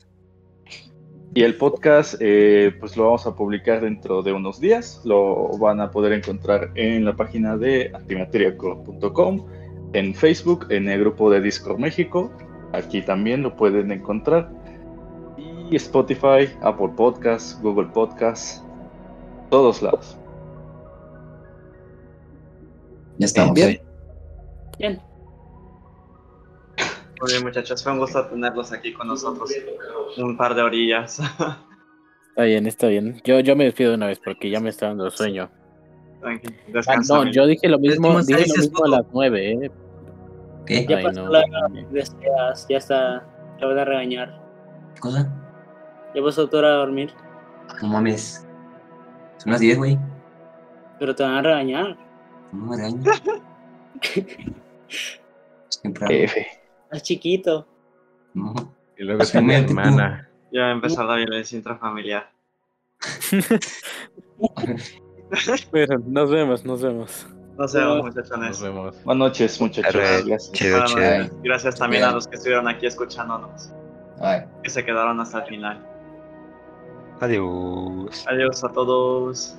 y el podcast, eh, pues lo vamos a publicar dentro de unos días. Lo van a poder encontrar en la página de antimateriaco.com, en Facebook, en el grupo de Discord México. Aquí también lo pueden encontrar. Y Spotify, Apple Podcasts, Google Podcasts, todos lados. Ya estamos, Bien. Bien. Muy bien, muchachos, fue un gusto tenerlos aquí con nosotros. Un par de orillas. [laughs] Está bien, está bien. Yo, yo me despido de una vez porque ya me está dando sueño. Ah, no, yo dije lo mismo, dije lo mismo a las nueve, ¿eh? ¿Qué? Ya Ay, pasó no. la hora que deseas, ya está. Te van a regañar. ¿Qué cosa? Ya pasó tu hora de dormir, Ah, No mames. Son las 10, güey. pero te van a regañar. No me regañes. [laughs] Es temprano. F. Estás chiquito. No. Y luego tiene un tiempo. hermana. Ya va a empezar la violencia intrafamiliar. [laughs] [laughs] Pero nos vemos, nos vemos. Nos vemos, No. muchachones. Nos vemos. Buenas noches, muchachos. Arre. Gracias. Chido, chido. Gracias también a los que estuvieron aquí escuchándonos, Ay. que se quedaron hasta el final. Adiós. Adiós a todos.